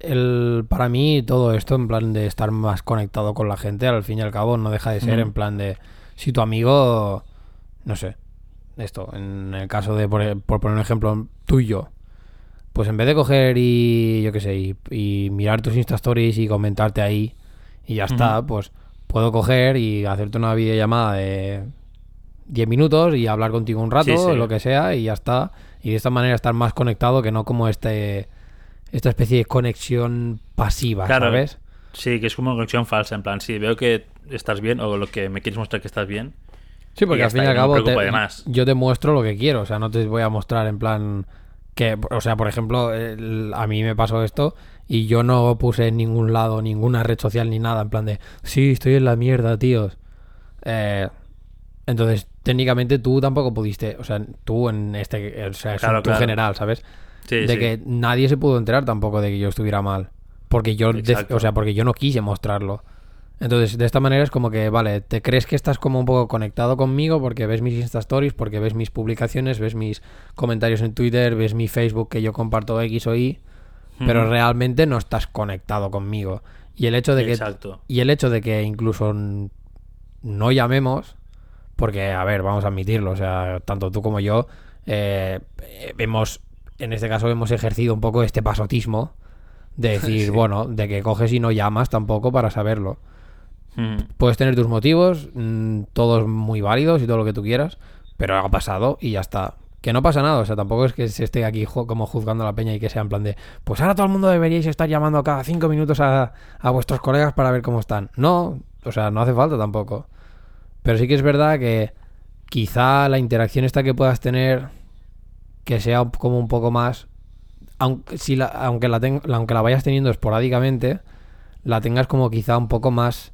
el, para mí todo esto en plan de estar más conectado con la gente, al fin y al cabo no deja de ser en plan de si tu amigo, no sé, esto, en el caso de, por, por poner un ejemplo tuyo, pues en vez de coger y, yo qué sé, y, y mirar tus Insta Stories y comentarte ahí y ya está, pues puedo coger y hacerte una videollamada de 10 minutos y hablar contigo un rato, Sí, sí. lo que sea, y ya está. Y de esta manera estar más conectado que no como este esta especie de conexión pasiva, Claro. ¿sabes? Sí, que es como una conexión falsa, en plan, sí, veo que estás bien o lo que me quieres mostrar que estás bien, Sí, porque al fin y al cabo te- yo te muestro lo que quiero, o sea, no te voy a mostrar en plan que, o sea, por ejemplo, el- a mí me pasó esto y yo no puse en ningún lado ninguna red social ni nada en plan de, sí, estoy en la mierda, tíos. Eh, entonces, técnicamente tú tampoco pudiste, o sea, tú en este, o sea, es Claro, un tú claro. general, ¿sabes? Sí, de sí. que nadie se pudo enterar tampoco de que yo estuviera mal. Porque yo, de- o sea, porque yo no quise mostrarlo. Entonces, de esta manera es como que, vale, te crees que estás como un poco conectado conmigo porque ves mis Insta Stories, porque ves mis publicaciones, ves mis comentarios en Twitter, ves mi Facebook que yo comparto X o Y, pero realmente no estás conectado conmigo. Y el hecho de que Exacto. y el hecho de que incluso no llamemos, porque, a ver, vamos a admitirlo, o sea, tanto tú como yo, eh, hemos, en este caso, hemos ejercido un poco este pasotismo de decir, Sí. bueno, de que coges y no llamas tampoco para saberlo. Ujú. Puedes tener tus motivos, mm, todos muy válidos y todo lo que tú quieras, pero ha pasado y ya está. Que no pasa nada, o sea, tampoco es que se esté aquí como juzgando a la peña y que sea en plan de, pues ahora todo el mundo deberíais estar llamando cada cinco minutos a, a vuestros colegas para ver cómo están. No, o sea, no hace falta tampoco. Pero sí que es verdad que quizá la interacción esta que puedas tener, que sea como un poco más, aunque, si la, aunque, la ten- aunque la vayas teniendo esporádicamente, la tengas como quizá un poco más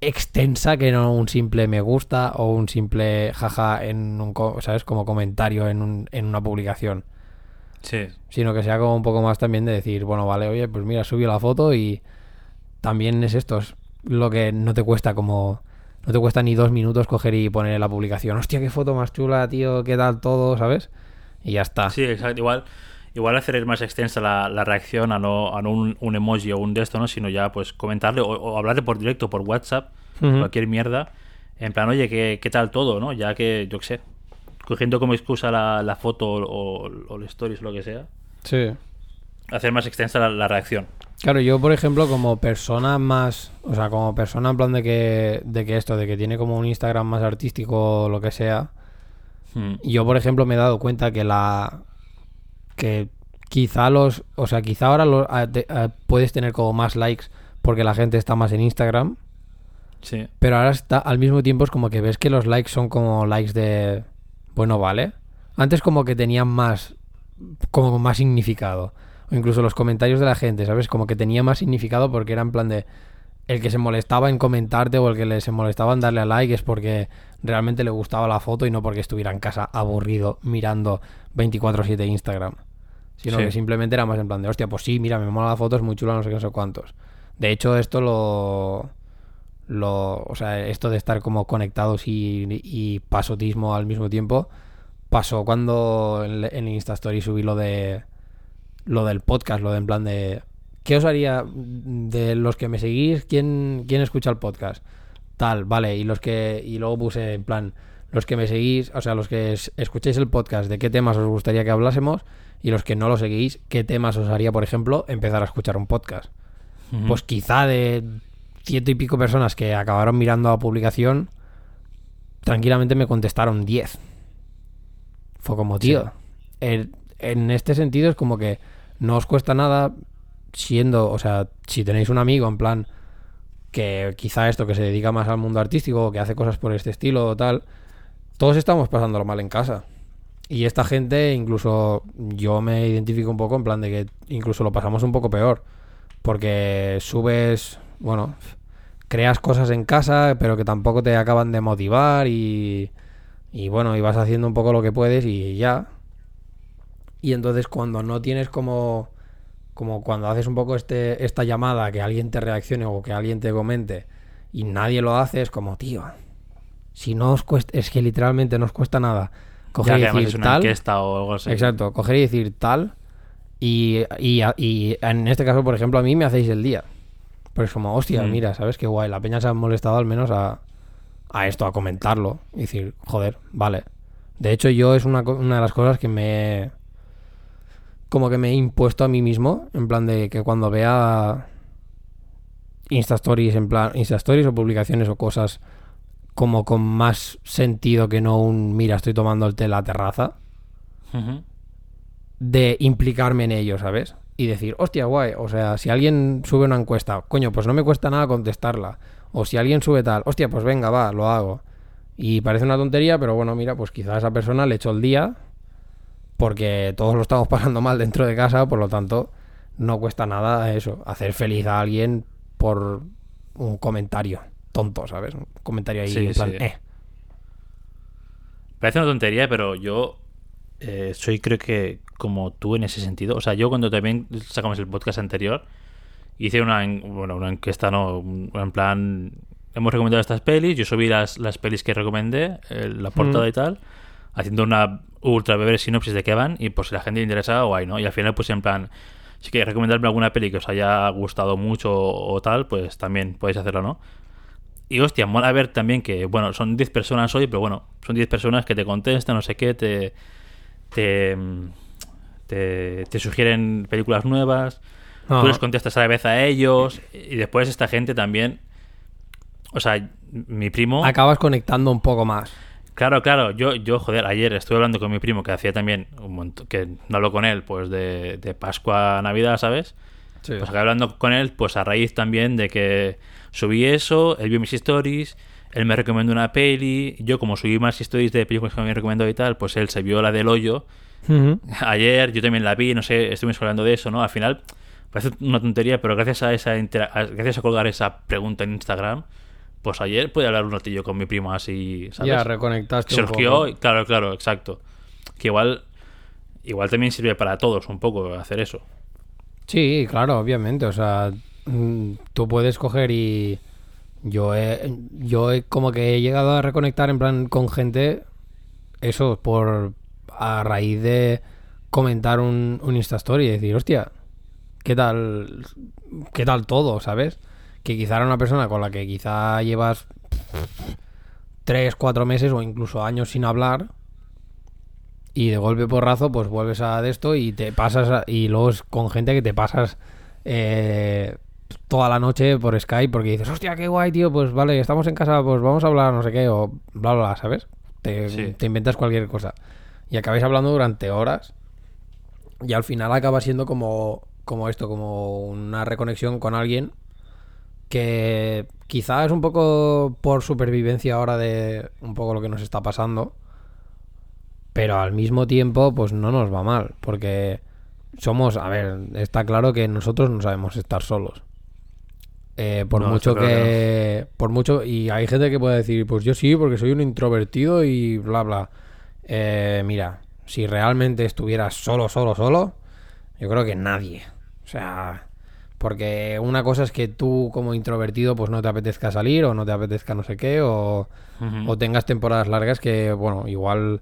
extensa que no un simple me gusta o un simple jaja en un, ¿sabes? Como comentario en, un- en una publicación. Sí. Sino que sea como un poco más también de decir, bueno, vale, oye, pues mira, subí la foto y también es esto, es lo que no te cuesta como... No te cuesta ni dos minutos coger y poner en la publicación, hostia, qué foto más chula, tío, qué tal todo, ¿sabes? Y ya está. Sí, exacto. Igual, igual hacer más extensa la, la reacción a no, a no un, un emoji o un de esto, ¿no? Sino ya pues comentarle o, o hablarle por directo, por WhatsApp, cualquier mierda. En plan, oye, ¿qué, qué tal todo, no? Ya que, yo qué sé, cogiendo como excusa la, la foto o, o el stories o lo que sea, Sí. hacer más extensa la, la reacción. Claro, yo por ejemplo como persona más, o sea, como persona en plan de que, de que esto, de que tiene como un Instagram más artístico o lo que sea, Mm. yo por ejemplo me he dado cuenta que la, que quizá los, o sea, quizá ahora lo- a- te- a- puedes tener como más likes porque la gente está más en Instagram, Sí. pero ahora está, al mismo tiempo es como que ves que los likes son como likes de, bueno, vale. Antes como que tenían más, como más significado. O incluso los comentarios de la gente, ¿sabes? Como que tenía más significado porque era en plan de, el que se molestaba en comentarte o el que le se molestaba en darle a like es porque realmente le gustaba la foto y no porque estuviera en casa aburrido mirando 24/7 Instagram. Sino Sí. que simplemente era más en plan de, hostia, pues sí, mira, me mola la foto, es muy chula, no sé qué, no sé cuántos. De hecho, esto lo... lo o sea, esto de estar como conectados y, y pasotismo al mismo tiempo pasó cuando en, en Insta Story subí lo de lo del podcast, lo de en plan de ¿qué os haría de los que me seguís? ¿Quién, quién escucha el podcast? Tal, vale, y los que y luego puse en plan los que me seguís, o sea, los que es- escucháis el podcast, ¿de qué temas os gustaría que hablásemos? Y los que no lo seguís, ¿qué temas os haría, por ejemplo, empezar a escuchar un podcast? Pues quizá de ciento y pico personas que acabaron mirando la publicación, tranquilamente me contestaron 10. Fue como, tío, el- en este sentido es como que no os cuesta nada siendo, o sea, si tenéis un amigo en plan que quizá esto que se dedica más al mundo artístico o que hace cosas por este estilo o tal, todos estamos pasándolo mal en casa. Y esta gente, incluso yo me identifico un poco en plan de que incluso lo pasamos un poco peor. Porque subes, bueno, creas cosas en casa, pero que tampoco te acaban de motivar y, y bueno, y vas haciendo un poco lo que puedes y ya. Y entonces cuando no tienes como, como cuando haces un poco este, esta llamada que alguien te reaccione o que alguien te comente y nadie lo hace, es como, tío, si no os cuesta, es que literalmente no os cuesta nada. Coger Ya y decir es tal, encuesta o algo así. Exacto, coger y decir tal. Y, y, y en este caso, por ejemplo, a mí me hacéis el día. Pues como, hostia, Mm. mira, ¿sabes qué guay? La peña se ha molestado al menos a, a esto, a comentarlo. Y decir, joder, vale. De hecho, yo es una, una de las cosas que me. Como que me he impuesto a mí mismo. En plan de que cuando vea. Insta Stories, en plan. Insta Stories o publicaciones o cosas. Como con más sentido que no un. Mira, estoy tomando el té en la terraza de implicarme en ello, ¿sabes? Y decir, hostia, guay. O sea, si alguien sube una encuesta, coño, pues no me cuesta nada contestarla. O si alguien sube tal, hostia, pues venga, va, lo hago. Y parece una tontería, pero bueno, mira, pues quizá a esa persona le echó el día porque todos lo estamos pasando mal dentro de casa, por lo tanto, no cuesta nada eso, hacer feliz a alguien por un comentario tonto, ¿sabes? Un comentario ahí Sí, en plan, sí. eh. Parece una tontería, pero yo eh, soy creo que como tú en ese sentido. O sea, yo cuando también sacamos el podcast anterior, hice una, en- bueno, una encuesta, ¿no? Un- En plan, hemos recomendado estas pelis, yo subí las, las pelis que recomendé, eh, la portada Mm. y tal, haciendo una ultra breve sinopsis de qué van, y pues si la gente le interesa, guay, ¿no? Y al final, pues en plan, si queréis recomendarme alguna peli que os haya gustado mucho o, o tal, pues también podéis hacerlo, ¿no? Y hostia, mola ver también que, bueno, son 10 personas hoy, pero bueno, son 10 personas que te contestan, no sé qué, te, te, te, te sugieren películas nuevas, No. tú les contestas a la vez a ellos, y después esta gente también, o sea, mi primo... Acabas conectando un poco más. Claro, claro, yo, yo, joder, ayer estuve hablando con mi primo que hacía también un montón, que no hablo con él, pues de, de Pascua a Navidad, ¿sabes? Sí. Pues acabé hablando con él, pues a raíz también de que subí eso, él vio mis stories, él me recomendó una peli, yo como subí más stories de películas que me recomendó y tal, pues él se vio la del hoyo ayer, yo también la vi, no sé, estuvimos hablando de eso, ¿no? Al final parece una tontería, pero gracias a esa a- gracias a colgar esa pregunta en Instagram, pues ayer pude hablar un ratillo con mi primo así, ¿sabes? Ya reconectaste un surgió, poco. claro, claro, exacto. Que igual igual también sirve para todos un poco hacer eso. Sí, claro, obviamente. O sea, mm, tú puedes coger y. Yo he, yo he como que he llegado a reconectar en plan con gente. Eso, por. A raíz de comentar un, un Insta Story y decir, hostia, ¿qué tal? ¿Qué tal todo? ¿Sabes? Que quizá era una persona con la que quizá llevas. Tres, cuatro meses o incluso años sin hablar y de golpe porrazo pues vuelves a de esto y te pasas a- y luego es con gente que te pasas eh, toda la noche por Skype porque dices hostia qué guay tío pues vale estamos en casa pues vamos a hablar no sé qué o bla bla bla sabes te, Sí. te inventas cualquier cosa y acabáis hablando durante horas y al final acaba siendo como como esto como una reconexión con alguien que quizá es un poco por supervivencia ahora de un poco lo que nos está pasando pero al mismo tiempo pues no nos va mal porque somos a ver está claro que nosotros no sabemos estar solos. Eh, por No, mucho que, por mucho y hay gente que puede decir pues yo sí porque soy un introvertido y bla bla. Eh, mira si realmente estuvieras solo solo solo yo creo que nadie. O sea porque una cosa es que tú como introvertido pues no te apetezca salir o no te apetezca no sé qué o o tengas temporadas largas que, bueno, igual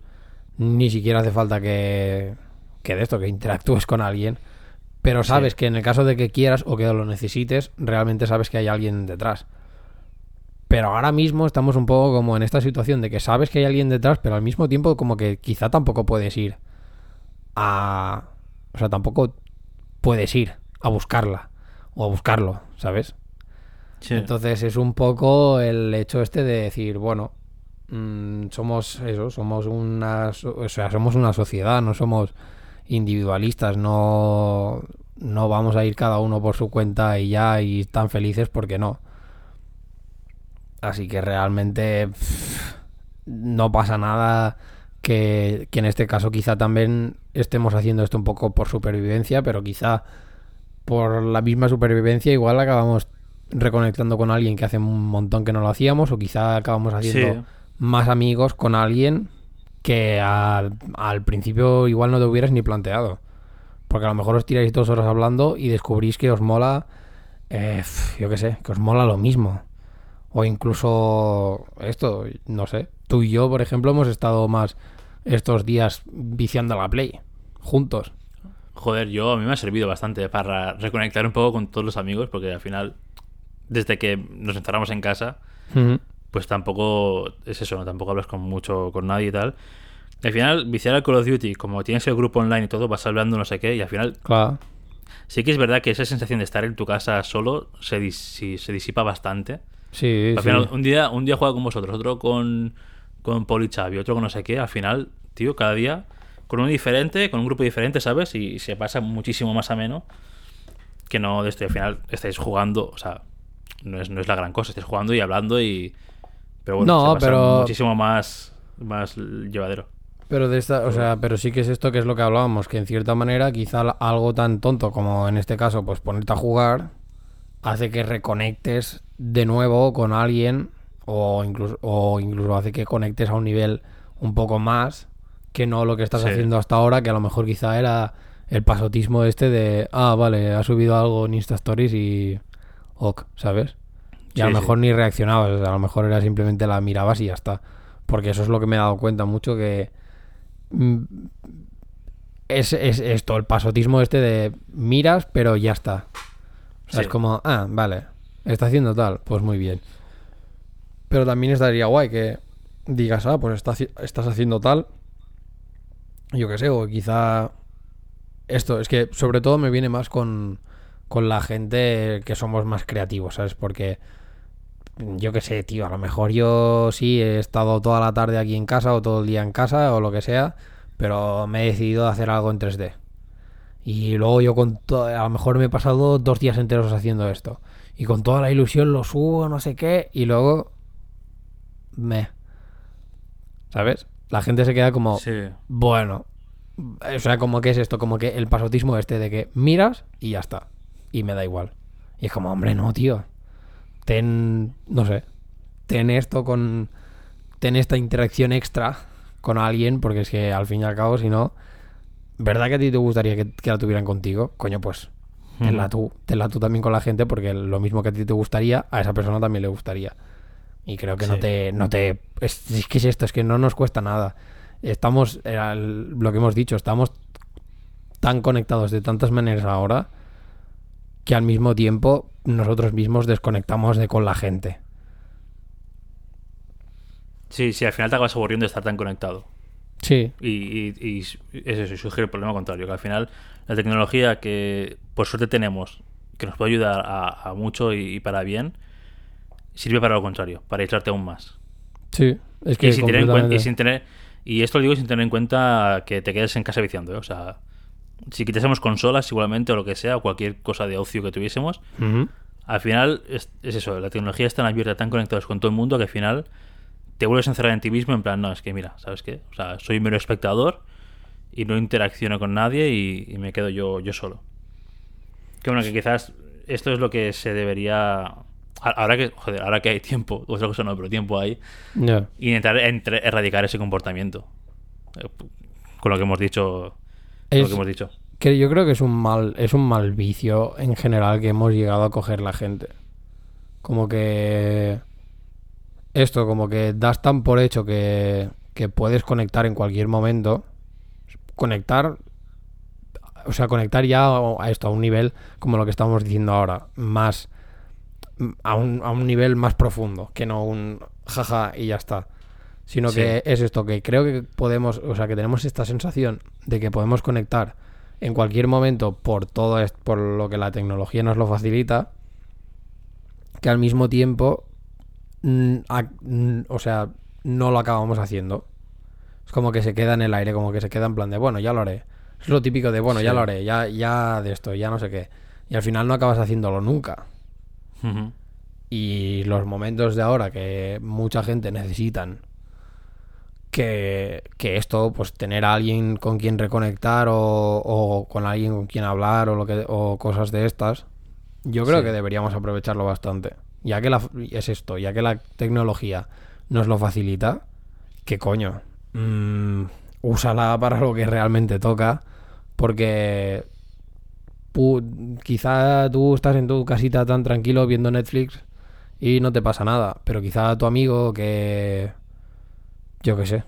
ni siquiera hace falta que, que de esto, que interactúes con alguien. Pero sabes que en el caso de que quieras o que lo necesites, realmente sabes que hay alguien detrás. Pero ahora mismo estamos un poco como en esta situación de que sabes que hay alguien detrás, pero al mismo tiempo como que quizá tampoco puedes ir a... O sea, tampoco puedes ir a buscarla o a buscarlo, ¿sabes? Sí. Entonces es un poco el hecho este de decir, bueno, mm, somos eso, somos una, o sea, somos una sociedad, no somos individualistas, no, no vamos a ir cada uno por su cuenta y ya y tan felices porque no. Así que realmente pff, no pasa nada que, que en este caso quizá también estemos haciendo esto un poco por supervivencia, pero quizá por la misma supervivencia igual acabamos reconectando con alguien que hace un montón que no lo hacíamos o quizá acabamos haciendo Sí. más amigos con alguien que al, al principio igual no te hubieras ni planteado. Porque a lo mejor os tiráis dos horas hablando y descubrís que os mola, eh, yo qué sé, que os mola lo mismo. O incluso esto, no sé. Tú y yo, por ejemplo, hemos estado más estos días viciando la Play, juntos. Joder, yo a mí me ha servido bastante para reconectar un poco con todos los amigos, porque al final, desde que nos encerramos en casa, pues tampoco es eso, ¿no? Tampoco hablas con mucho con nadie y tal. Y al final, viciar al Call of Duty, como tienes el grupo online y todo, vas hablando no sé qué, y al final Claro. sí que es verdad que esa sensación de estar en tu casa solo se, dis- sí, se disipa bastante. Sí, Al sí. final, un día, un día juega con vosotros, otro con, con Paul y Xavi, otro con no sé qué. Al final, tío, cada día con uno diferente, con un grupo diferente, ¿sabes? Y se pasa muchísimo más ameno que no de esto. Al final estáis jugando, o sea, no es, no es la gran cosa, estáis jugando y hablando y Pero bueno, No, se pasa pero- muchísimo más, más llevadero. Pero de esta, o sea, pero sí que es esto que es lo que hablábamos, que en cierta manera quizá algo tan tonto como en este caso, pues ponerte a jugar, hace que reconectes de nuevo con alguien o incluso, o incluso hace que conectes a un nivel un poco más que no lo que estás Sí. haciendo hasta ahora, que a lo mejor quizá era el pasotismo este de, ah, vale, ha subido algo en Insta Stories y ok, ¿sabes? Y a lo sí. mejor ni reaccionabas, a lo mejor era simplemente la mirabas y ya está. Porque eso es lo que me he dado cuenta mucho que mm, es, es esto, el pasotismo este de miras, pero ya está. O sea, es como, ah, vale, está haciendo tal, pues muy bien. Pero también estaría guay que digas, ah, pues está estás haciendo tal. Yo qué sé, o quizá esto, es que sobre todo me viene más con, con la gente que somos más creativos, ¿sabes? Porque yo qué sé, tío, a lo mejor yo sí he estado toda la tarde aquí en casa o todo el día en casa o lo que sea, pero me he decidido hacer algo en 3D. Y luego yo con a lo mejor me he pasado dos días enteros haciendo esto. Y con toda la ilusión lo subo, no sé qué, y luego me... ¿Sabes? La gente se queda como... Sí. Bueno, o sea, como que es esto, como que el pasotismo este de que miras y ya está. Y me da igual. Y es como, hombre, no, tío. Ten, no sé, ten esto con, ten esta interacción extra con alguien, porque es que al fin y al cabo, si no, ¿verdad que a ti te gustaría que, que la tuvieran contigo? Coño, pues, tenla Ujú. tú, tenla tú también con la gente, porque lo mismo que a ti te gustaría, a esa persona también le gustaría. Y creo que no te, no te, es, es que es esto, es que no nos cuesta nada. Estamos, era el- lo que hemos dicho, estamos tan conectados de tantas maneras ahora que al mismo tiempo nosotros mismos desconectamos de con la gente. Sí, sí, al final te acabas aburriendo de estar tan conectado. Sí, Y, y, y es eso, surge el problema contrario, que al final la tecnología que por suerte tenemos, que nos puede ayudar a, a mucho y, y para bien, sirve para lo contrario, para aislarte aún más. sí. Es que y, sin tener y sin tener y esto lo digo sin tener en cuenta que te quedes en casa viciando, ¿eh? o sea, si quitásemos consolas igualmente o lo que sea, o cualquier cosa de ocio que tuviésemos, al final es, es eso, la tecnología es tan abierta, tan conectados con todo el mundo que al final te vuelves a encerrar en ti mismo en plan, no, es que mira, ¿sabes qué? O sea, soy mero espectador y no interacciono con nadie y, y me quedo yo, yo solo. Que bueno, que quizás esto es lo que se debería... Ahora que, joder, ahora que hay tiempo, otra cosa no, pero tiempo hay, y intentar entre- erradicar ese comportamiento. Eh, Con lo que hemos dicho. Con lo Es- que hemos dicho. que yo creo que es un mal es un mal vicio en general que hemos llegado a coger la gente como que esto como que das tan por hecho que, que puedes conectar en cualquier momento conectar o sea conectar ya a esto a un nivel como lo que estamos diciendo ahora más a un, a un nivel más profundo que no un jaja y ya está. Sino Sí. que es esto que creo que podemos o sea que tenemos esta sensación de que podemos conectar en cualquier momento por todo esto, por lo que la tecnología nos lo facilita que al mismo tiempo mm, mm, o sea no lo acabamos haciendo. Es como que se queda en el aire como que se queda en plan de bueno ya lo haré es lo típico de bueno ya lo haré ya ya de esto ya no sé qué y al final no acabas haciéndolo nunca Y los momentos de ahora que mucha gente necesitan que, que esto, pues tener a alguien con quien reconectar o, o con alguien con quien hablar o lo que o cosas de estas, yo creo Sí. que deberíamos aprovecharlo bastante. Ya que la, es esto, ya que la tecnología nos lo facilita, que coño, mm, úsala para lo que realmente toca, porque quizá tú estás en tu casita tan tranquilo viendo Netflix y no te pasa nada, pero quizá tu amigo que yo qué sé,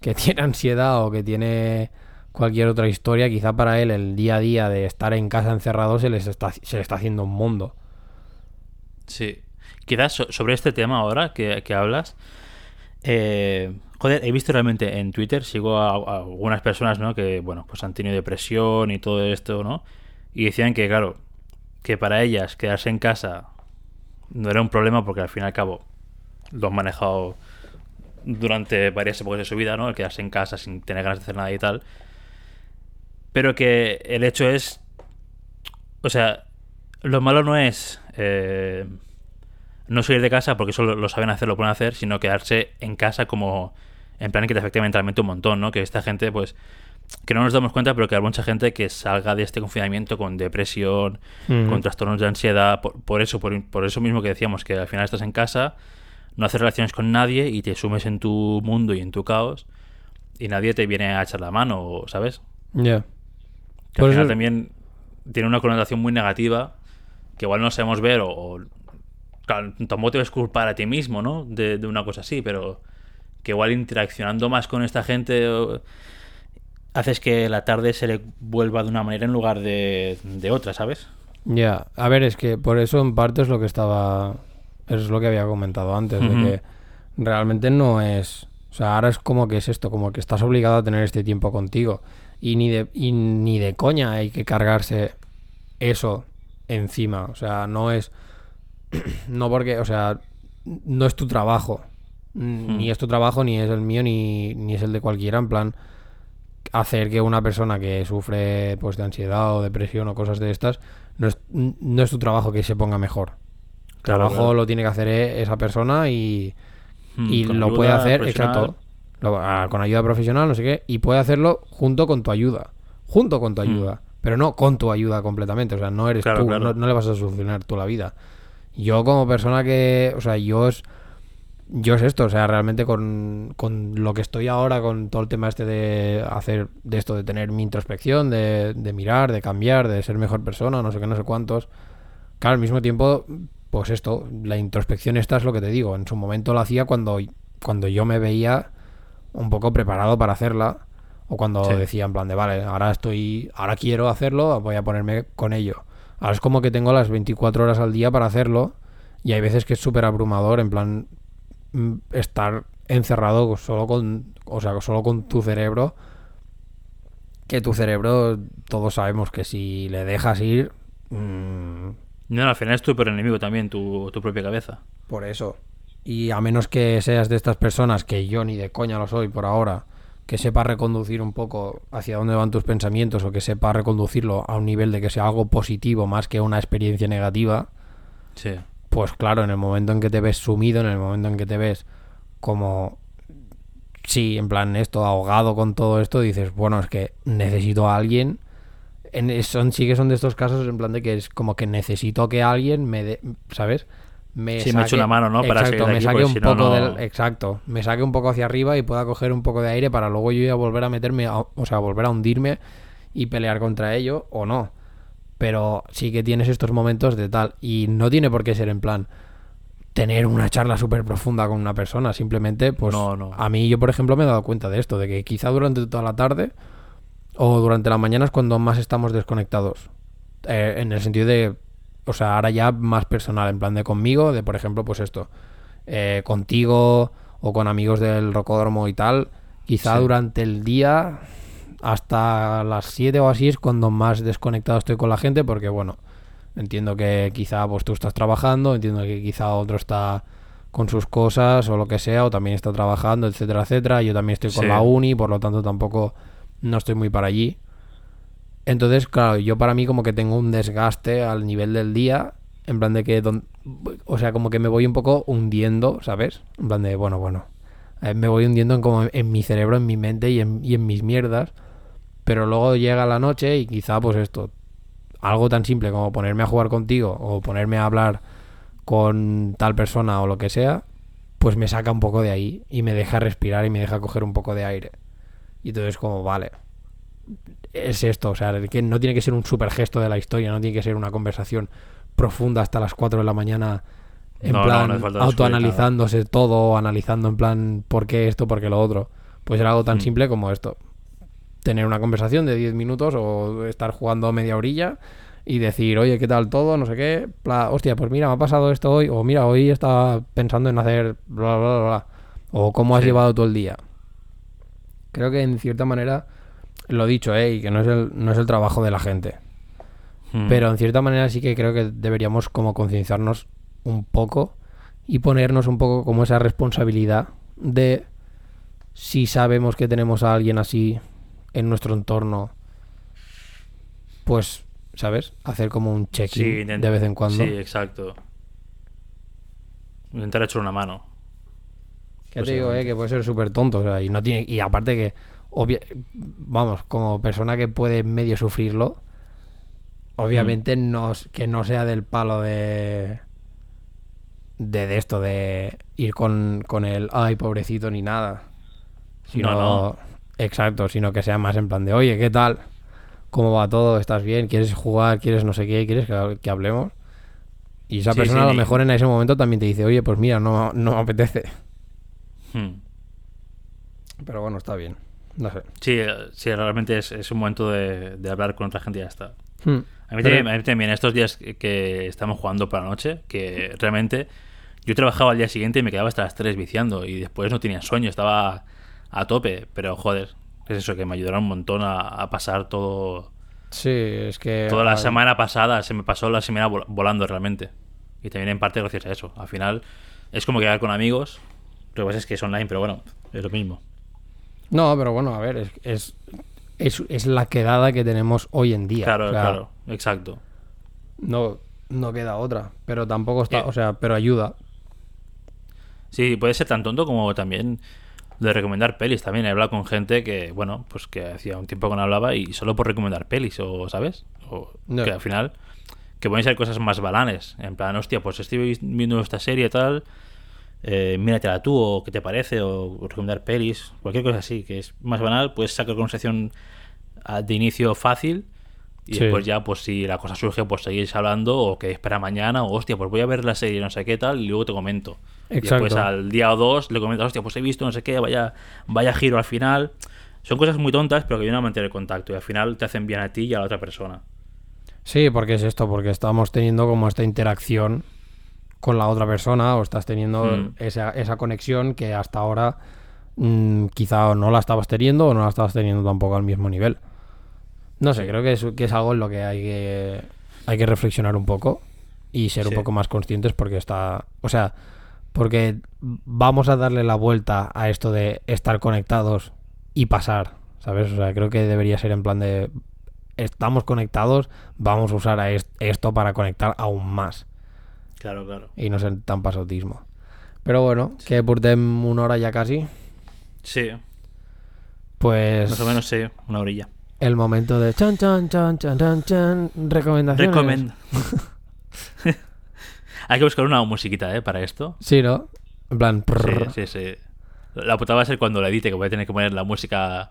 que tiene ansiedad o que tiene cualquier otra historia, quizá para él el día a día de estar en casa encerrado se les está se le está haciendo un mundo. Sí. Quizás so- sobre este tema ahora que, que hablas. eh, joder, he visto realmente en Twitter, sigo a, a algunas personas, ¿no? Que, bueno, pues han tenido depresión y todo esto, ¿no? Y decían que, claro, que para ellas quedarse en casa no era un problema porque al fin y al cabo lo han manejado durante varias épocas de su vida, ¿no? El quedarse en casa sin tener ganas de hacer nada y tal. Pero que el hecho es. O sea, lo malo no es. eh, no salir de casa porque eso lo, saben hacer, lo pueden hacer, sino quedarse en casa como en plan que te afecte mentalmente un montón, ¿no? Que esta gente, pues, que no nos damos cuenta, pero que hay mucha gente que salga de este confinamiento con depresión, con trastornos de ansiedad, por, por eso, por, por eso mismo que decíamos, que al final estás en casa, no haces relaciones con nadie y te sumes en tu mundo y en tu caos y nadie te viene a echar la mano, ¿sabes? Ya. Que Por al final eso- también tiene una connotación muy negativa que igual no sabemos ver o, o- claro, tampoco te ves culpar a ti mismo, ¿no? De, de una cosa así, pero que igual interaccionando más con esta gente o- haces que la tarde se le vuelva de una manera en lugar de, de otra, ¿sabes? Ya, a ver, es que por eso en parte es lo que estaba, es lo que había comentado antes, de que realmente no es, o sea, ahora es como que es esto, como que estás obligado a tener este tiempo contigo y ni de, y ni de coña hay que cargarse eso encima, o sea, no es, no porque, o sea, no es tu trabajo, Hmm. ni es tu trabajo, ni es el mío, ni, ni es el de cualquiera, en plan hacer que una persona que sufre pues de ansiedad o depresión o cosas de estas no es, no es tu trabajo que se ponga mejor. Claro, trabajo claro. lo tiene que hacer e- esa persona y, Mm, y con lo puede hacer, exacto, lo- ah, con ayuda profesional, no sé qué, y puede hacerlo junto con tu ayuda, junto con tu ayuda, pero no con tu ayuda completamente, o sea, no eres. Claro, tú, no le vas a solucionar tú la vida. Yo como persona que, o sea, yo es, yo es esto, o sea, realmente con, con lo que estoy ahora, con todo el tema este de hacer, de esto, de tener mi introspección, de, de mirar, de cambiar, de ser mejor persona, no sé qué, no sé cuántos. Claro, al mismo tiempo, pues esto, la introspección esta es lo que te digo. En su momento lo hacía cuando, cuando yo me veía un poco preparado para hacerla. O cuando Sí. decía en plan de, vale, ahora estoy, ahora quiero hacerlo, voy a ponerme con ello. Ahora es como que tengo las 24 horas al día para hacerlo. Y hay veces que es súper abrumador, en plan, estar encerrado solo con, o sea, solo con tu cerebro. Que tu cerebro, todos sabemos que si le dejas ir, mm, No, al final es tu peor enemigo también, tu, tu propia cabeza. por eso. Y a menos que seas de estas personas, que yo ni de coña lo soy por ahora, que sepa reconducir un poco hacia dónde van tus pensamientos o que sepa reconducirlo a un nivel de que sea algo positivo más que una experiencia negativa, Sí. Pues claro, en el momento en que te ves sumido, en el momento en que te ves como, sí, en plan esto, ahogado con todo esto, dices, bueno, es que necesito a alguien. En, son, sí que son de estos casos en plan de que es como que necesito que alguien me dé, ¿sabes? Me Sí, me eche una mano, ¿no? Para exacto, me aquí, saque un si no, poco no- del, exacto, me saque un poco hacia arriba y pueda coger un poco de aire para luego yo ya volver a meterme, a- o sea, volver a hundirme y pelear contra ello o no pero sí que tienes estos momentos de tal. Y no tiene por qué ser en plan tener una charla súper profunda con una persona. Simplemente, pues No, no. a mí yo, por ejemplo, me he dado cuenta de esto, de que quizá durante toda la tarde o durante la mañana es cuando más estamos desconectados. Eh, en el sentido de, o sea, ahora ya más personal, en plan de conmigo, de por ejemplo, pues esto, eh, contigo o con amigos del rocódromo y tal. Quizá Sí. durante el día hasta las 7 o así es cuando más desconectado estoy con la gente porque bueno, entiendo que quizá pues tú estás trabajando, entiendo que quizá otro está con sus cosas o lo que sea o también está trabajando, etcétera, etcétera. Yo también estoy con Sí. la uni, por lo tanto tampoco no estoy muy para allí. Entonces, claro, yo para mí como que tengo un desgaste al nivel del día, en plan de que, don- o sea, como que me voy un poco hundiendo, ¿sabes? En plan de, bueno, bueno, eh, me voy hundiendo en, como en mi cerebro, en mi mente y en, y en mis mierdas, pero luego llega la noche y quizá pues esto, algo tan simple como ponerme a jugar contigo o ponerme a hablar con tal persona o lo que sea, pues me saca un poco de ahí y me deja respirar y me deja coger un poco de aire. Y entonces como, vale, es esto, o sea, que no tiene que ser un super gesto de la historia, no tiene que ser una conversación profunda hasta las 4 de la mañana en No, no, plan no falta autoanalizándose todo, analizando en plan por qué esto, por qué lo otro. Pues era algo tan Mm. simple como esto. Tener una conversación de 10 minutos o estar jugando media orilla y decir, oye, ¿qué tal todo? No sé qué. Bla, hostia, pues mira, me ha pasado esto hoy. O mira, hoy estaba pensando en hacer bla, bla, bla, bla. O cómo has Sí. llevado todo el día. Creo que en cierta manera, lo dicho, ¿eh? Y que no es el, no es el trabajo de la gente. Mm. Pero en cierta manera sí que creo que deberíamos como concienciarnos un poco y ponernos un poco como esa responsabilidad de si sabemos que tenemos a alguien así en nuestro entorno, pues, ¿sabes? Hacer como un check-in de vez en cuando. Sí, exacto. Intentar echar una mano. Que te digo, eh, que puede ser súper tonto. O sea, y, no tiene, y aparte que, obvia- vamos, como persona que puede medio sufrirlo, obviamente no, s- que no sea del palo de, de, de esto, de ir con, con el, ay, pobrecito, ni nada. Sino, No, no. Exacto, sino que sea más en plan de, oye, ¿qué tal? ¿Cómo va todo? ¿Estás bien? ¿Quieres jugar? ¿Quieres no sé qué? ¿Quieres que, que hablemos? Y esa Sí, persona sí, a lo mejor en ese momento también te dice, oye, pues mira, no, no me apetece. Hmm. Pero bueno, está bien. No sé. Sí, eh, sí, realmente es, es un momento de, de hablar con otra gente y ya está. Hmm. A mí, Pero- también, a mí también, estos días que- que estamos jugando por la noche, que realmente yo trabajaba al día siguiente y me quedaba hasta las 3 viciando y después no tenía sueño, estaba a tope, pero joder, es eso, que me ayudaron un montón a, a pasar todo... Sí, es que... Toda la semana pasada se me pasó la semana vol- volando realmente. Y también en parte gracias a eso. Al final es como quedar con amigos, lo que pasa es que es online, pero bueno, es lo mismo. No, pero bueno, a ver, es, es, es, es la quedada que tenemos hoy en día. Claro, O sea, claro, exacto. No, no queda otra. Pero tampoco está... Eh. O sea, pero ayuda. Sí, puede ser tan tonto como también de recomendar pelis también. He hablado con gente que, bueno, pues que hacía un tiempo que no hablaba y solo por recomendar pelis, o, ¿sabes? O No. que al final, que pueden ser cosas más balanes. En plan, hostia, pues estoy viendo esta serie y tal, eh, míratela tú, o qué te parece, o, recomendar pelis, cualquier cosa así, que es más banal, puedes sacar conversación ah, de inicio fácil. Y Sí. después ya, pues si la cosa surge, pues seguís hablando o que espera mañana, o hostia, pues voy a ver la serie, no sé qué tal, y luego te comento. Y Exacto. después al día o dos le comentas, hostia, pues he visto no sé qué, vaya, vaya giro al final. Son cosas muy tontas, pero que vienen a mantener el contacto y al final te hacen bien a ti y a la otra persona. Sí, porque es esto, porque estamos teniendo como esta interacción con la otra persona o estás teniendo Mm. esa, esa conexión que hasta ahora mm, quizá no la estabas teniendo o no la estabas teniendo tampoco al mismo nivel. No sé, creo que es, que es algo en lo que hay que hay que reflexionar un poco y ser un poco más conscientes porque está, o sea, porque vamos a darle la vuelta a esto de estar conectados y pasar, ¿sabes? O sea, creo que debería ser en plan de estamos conectados, vamos a usar a est- esto para conectar aún más Claro, claro. y no ser tan pasotismo. Pero bueno, que portem una hora ya casi, Sí, pues más o menos sí, una orilla. el momento de chan chan chan chan chan chan recomendaciones. Recomiendo. Hay que buscar una musiquita, ¿eh? Para esto. Sí, ¿no? En plan, Sí, prrr. sí, sí. La puta va a ser cuando la edite, que voy a tener que poner la música.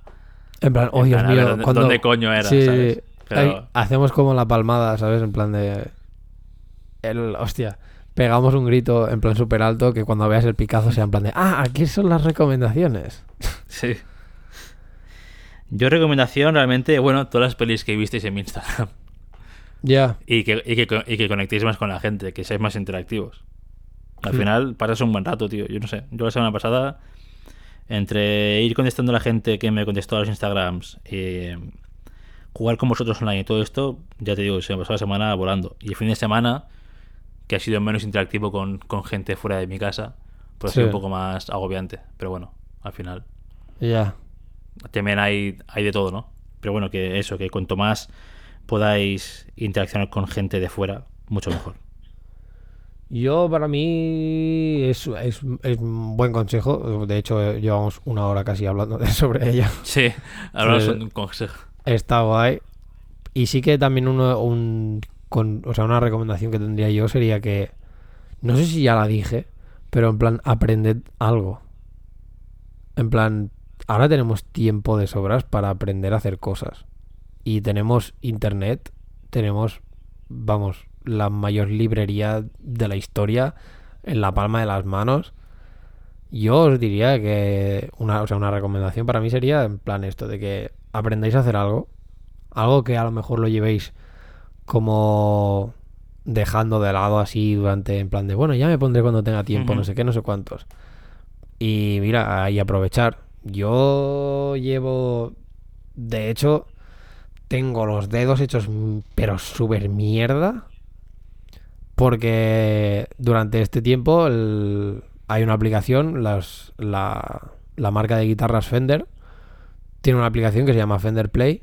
en plan, oh en Dios plan, mío, dónde- cuando- dónde coño era, Sí, ¿sabes? Pero- Ahí hacemos como la palmada, ¿sabes? En plan de el hostia, pegamos un grito en plan súper alto que cuando veas el Picasso sea en plan de, ah, aquí son las recomendaciones. Sí. Yo recomendación realmente, bueno, todas las pelis que visteis en mi Instagram. Ya, Y que, y, que, y que conectéis más con la gente, que seáis más interactivos. Al Hmm. final pasas un buen rato, tío. Yo no sé. Yo la semana pasada, entre ir contestando a la gente que me contestó a los Instagrams, eh, jugar con vosotros online y todo esto, ya te digo, se me pasó la semana volando. Y el fin de semana, que ha sido menos interactivo con, con gente fuera de mi casa, pues ha sido un poco más agobiante. Pero bueno, al final. ya. También hay, hay de todo, ¿no? Pero bueno, que eso, que cuanto más podáis interaccionar con gente de fuera, mucho mejor. Yo, para mí, es, es, es un buen consejo. De hecho, llevamos una hora casi hablando de, sobre ella. Sí, hablamos Sí. un consejo. Está guay. Y sí que también uno, un, con, o sea, una recomendación que tendría yo sería que, no sé si ya la dije, pero en plan, aprended algo. En plan, ahora tenemos tiempo de sobras para aprender a hacer cosas. Y tenemos internet, tenemos, vamos, la mayor librería de la historia en la palma de las manos. Yo os diría que una, o sea, una recomendación para mí sería en plan esto de que aprendáis a hacer algo, algo que a lo mejor lo llevéis como dejando de lado así durante en plan de bueno, ya me pondré cuando tenga tiempo, no sé qué, no sé cuántos. Y mira, y aprovechar. Yo llevo de hecho tengo los dedos hechos pero súper mierda porque durante este tiempo el- hay una aplicación, las, la, la marca de guitarras Fender tiene una aplicación que se llama Fender Play,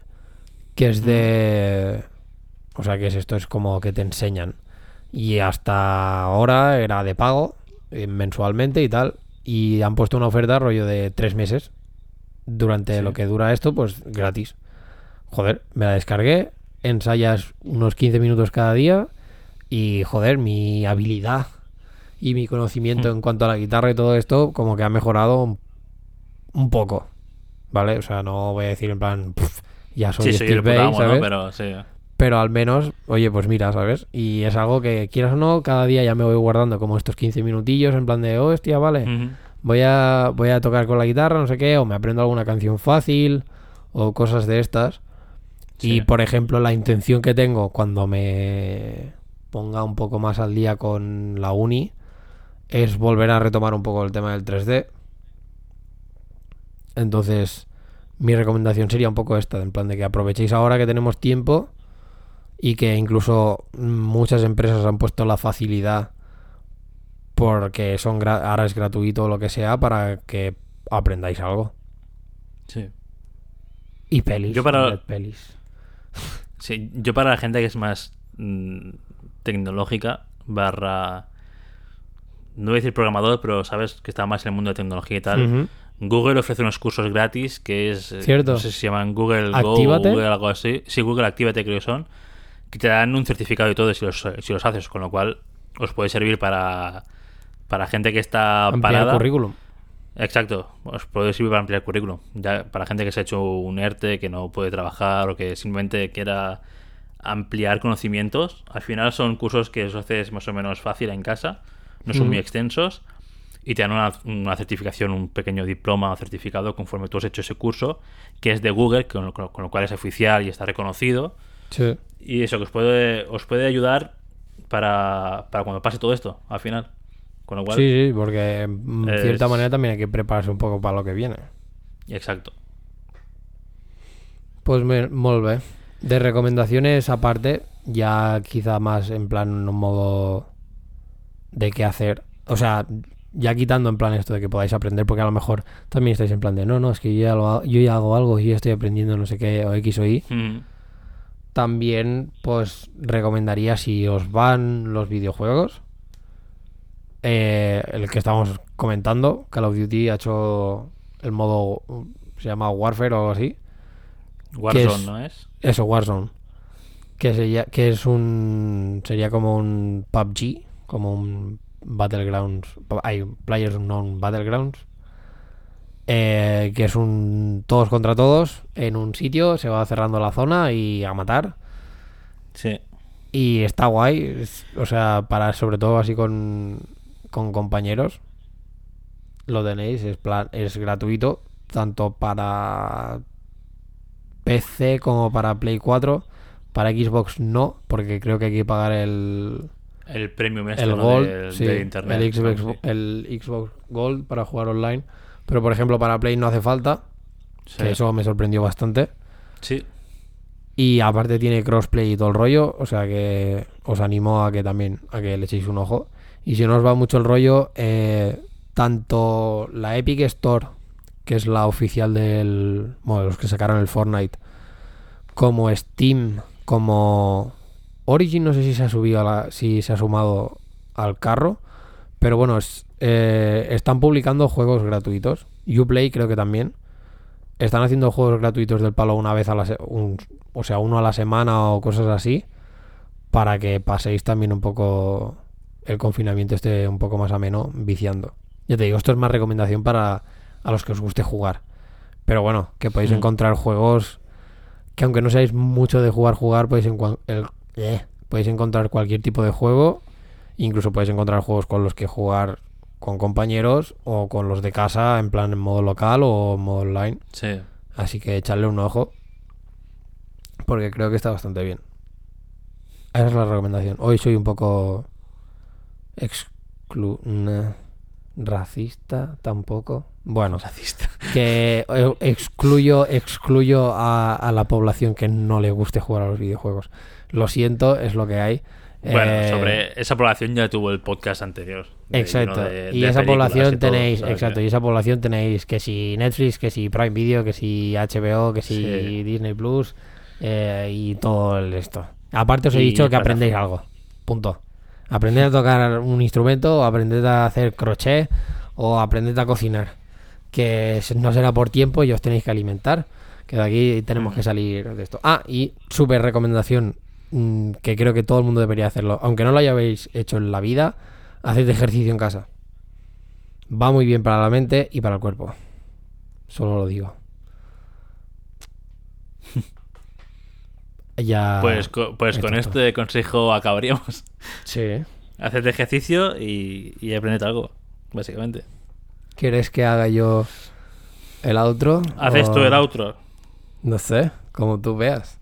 que es de... O sea, que es esto, es como que te enseñan. Y hasta ahora era de pago eh, mensualmente y tal. Y han puesto una oferta rollo de tres meses. Durante Sí. lo que dura esto, pues gratis. Joder, me la descargué. Ensayas unos 15 minutos cada día. Y joder, mi habilidad y mi conocimiento Mm. en cuanto a la guitarra y todo esto, como que ha mejorado un, un poco. ¿Vale? O sea, no voy a decir en plan, "Puf, ya soy Sí, soy el puto Vai", amo, ¿no? ¿sabes? Pero sí. Pero al menos, oye, pues mira, ¿sabes? Y es algo que, quieras o no, cada día ya me voy guardando como estos 15 minutillos en plan de, hostia, vale, voy a, voy a tocar con la guitarra, no sé qué, o me aprendo alguna canción fácil, o cosas de estas. Sí. Y, por ejemplo, la intención que tengo cuando me ponga un poco más al día con la uni es volver a retomar un poco el tema del 3D. Entonces, mi recomendación sería un poco esta, en plan de que aprovechéis ahora que tenemos tiempo y que incluso muchas empresas han puesto la facilidad porque son ahora es gratuito o lo que sea para que aprendáis algo. Sí. Y pelis. Yo para- pelis. Sí, yo para la gente que es más mm, tecnológica, barra. No voy a decir programador, pero sabes que está más en el mundo de tecnología y tal. Google ofrece unos cursos gratis que es. eh, Cierto. No sé si se llaman Google Go Actívate. o Google algo así. Sí, Google Actívate creo que son. Que te dan un certificado y todo si los, si los haces, con lo cual os puede servir para. Para gente que está Ampliar parada. currículum. Exacto, os puede servir para ampliar el currículum. Ya para gente que se ha hecho un ERTE, que no puede trabajar o que simplemente quiera ampliar conocimientos. Al final son cursos que os haces más o menos fácil en casa, no son Mm. muy extensos y te dan una, una certificación, un pequeño diploma o certificado conforme tú has hecho ese curso, que es de Google, con lo, con lo cual es oficial y está reconocido. Sí. Y eso que os puede, os puede ayudar para, para cuando pase todo esto, al final. Con lo cual, Sí, sí, porque de Es- cierta manera también hay que prepararse un poco para lo que viene. exacto. Pues me, molt bé. De recomendaciones aparte, ya quizá más en plan un modo de qué hacer. O sea, ya quitando en plan esto de que podáis aprender, porque a lo mejor también estáis en plan de no, no, es que yo ya, lo yo ya hago algo y ya estoy aprendiendo no sé qué, o X o Y. Mm. También, pues recomendaría si os van los videojuegos. Eh, el que estamos comentando, Call of Duty ha hecho el modo, se llama Warfare o algo así. Warzone, es- ¿no es? Eso, Warzone. Que, sería, que es un. Sería como un PUBG, como un Battlegrounds. Hay Players Unknown Battlegrounds. eh, que es un todos contra todos en un sitio, se va cerrando la zona y a matar. Sí. Y está guay, o sea, para sobre todo así con, con compañeros. Lo tenéis, es, plan, es gratuito, tanto para PC como para Play 4. Para Xbox no, porque creo que hay que pagar el, El premium este, el. Gold, sí, internet. el, Xbox, el Xbox Gold para jugar online. Pero por ejemplo para Play no hace falta, Sí. que eso me sorprendió bastante. Sí. Y aparte tiene crossplay y todo el rollo, o sea que os animo a que también a que le echéis un ojo. Y si no os va mucho el rollo, eh, tanto la Epic Store, que es la oficial del, bueno, los que sacaron el Fortnite, como Steam, como Origin, no sé si se ha subido a la, si se ha sumado al carro, pero bueno, eh, están publicando juegos gratuitos. Uplay creo que también. Están haciendo juegos gratuitos del palo una vez a la se- o sea, uno a la semana o cosas así, para que paséis también un poco el confinamiento esté un poco más ameno, viciando. Ya te digo, esto es más recomendación para a los que os guste jugar. Pero bueno, que podéis Mm. encontrar juegos que aunque no seáis mucho de jugar, jugar, podéis, el- eh, podéis encontrar cualquier tipo de juego. Incluso podéis encontrar juegos con los que jugar con compañeros o con los de casa en plan en modo local o en modo online. Sí. Así que echarle un ojo. Porque creo que está bastante bien. Esa es la recomendación. Hoy soy un poco. Exclu. racista tampoco. Bueno, Racista. que eh, excluyo, excluyo a, a la población que no le guste jugar a los videojuegos. Lo siento, es lo que hay. Bueno, Eh, sobre esa población ya tuvo el podcast anterior. de- Exacto. de- y esa población y tenéis, exacto, y esa población tenéis que si Netflix, que si Prime Video, que si HBO, que si Sí. Disney Plus eh, y todo el esto. Aparte os he Y dicho que aprendéis algo. Punto. Aprended a tocar un instrumento, o aprended a hacer crochet, o aprended a cocinar. Que no será por tiempo y os tenéis que alimentar. Que de aquí tenemos que salir de esto. Ah, y súper recomendación, mm, que creo que todo el mundo debería hacerlo. Aunque no lo hayáis hecho en la vida, haced ejercicio en casa. Va muy bien para la mente y para el cuerpo. Solo lo digo. Ya. Pues, co- pues con es este consejo acabaríamos. Sí. Haced ejercicio y, y aprended algo, básicamente. ¿Quieres que haga yo el outro? Haces O- tú el outro No sé, como tú veas.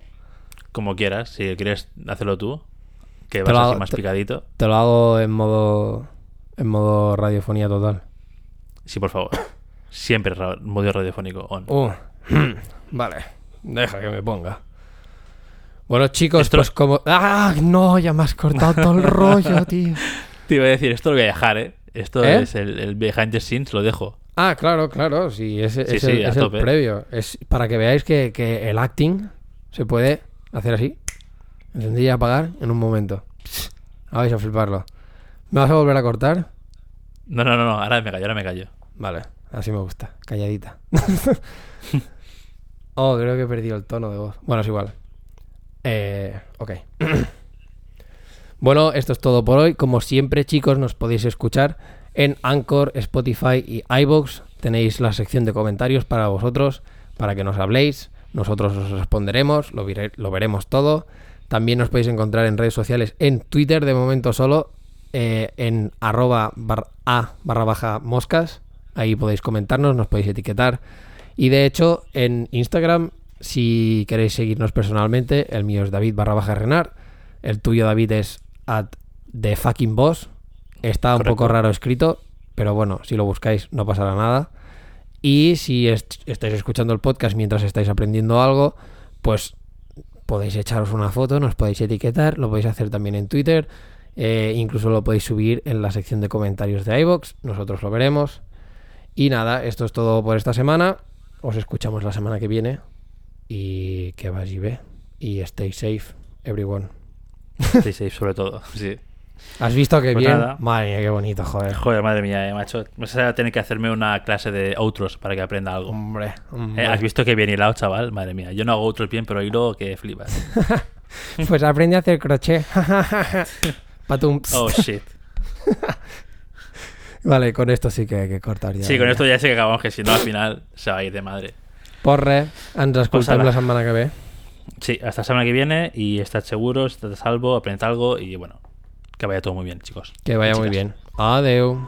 como quieras, si quieres hacerlo tú, que Te vas lo así hago- más te- picadito. Te lo hago en modo. En modo radiofonía total. Sí, por favor. Siempre ra- modo radiofónico on. Uh, vale, deja que me ponga. Bueno, chicos, Esto- pues como. ¡Ah! No, ya me has cortado todo el rollo, tío. Te iba a decir, esto lo voy a dejar, ¿eh? Esto ¿Eh? es el, el behind the scenes, lo dejo. Ah, claro, claro, sí, es, sí, el, a es el previo. Es para que veáis que, que el acting se puede hacer así. Encender y apagar en un momento. Ah, vais a fliparlo. ¿Me vas a volver a cortar? No, no, no, no, ahora me callo, ahora me callo. Vale, así me gusta, calladita. oh, creo que he perdido el tono de voz. Bueno, es igual. Eh, ok. bueno, esto es todo por hoy. Como siempre, chicos, nos podéis escuchar en Anchor, Spotify y iBox. Tenéis la sección de comentarios para vosotros, para que nos habléis. Nosotros os responderemos, lo, veremos todo. También nos podéis encontrar en redes sociales, en Twitter de momento solo, eh, en arroba a barra baja moscas. Ahí podéis comentarnos, nos podéis etiquetar. Y de hecho, en Instagram, si queréis seguirnos personalmente, el mío es David barra baja Renar. El tuyo, David, es at the fucking boss. Está un poco raro escrito, pero bueno, si lo buscáis no pasará nada. Y si est- estáis escuchando el podcast mientras estáis aprendiendo algo, pues podéis echaros una foto, nos podéis etiquetar, lo podéis hacer también en Twitter, eh, incluso lo podéis subir en la sección de comentarios de iBox, nosotros lo veremos. Y nada, esto es todo por esta semana. Os escuchamos la semana que viene. Y que vaya ve. Y stay safe, everyone. Sí, sí, sobre todo, sí. ¿Has visto que Pues bien? nada. Madre mía, qué bonito, joder. Joder, madre mía, eh, macho. Vas a tener que hacerme una clase de outros para que aprenda algo. Hombre, hombre. Eh, ¿Has visto que bien hilado, chaval? Madre mía. Yo no hago outros bien, pero hilo que flipas. Pues aprende a hacer crochet. Patum. Oh, shit. Vale, con esto sí que que cortar ya. Sí, con esto ya sé que acabamos, que si no, al final se va a ir de madre. Porre, ens escoltem ala. la setmana que ve. Sí, hasta la semana que viene y estad seguros, estad a salvo, aprended algo y bueno, que vaya todo muy bien, chicos. Que vaya muy bien. Adeu.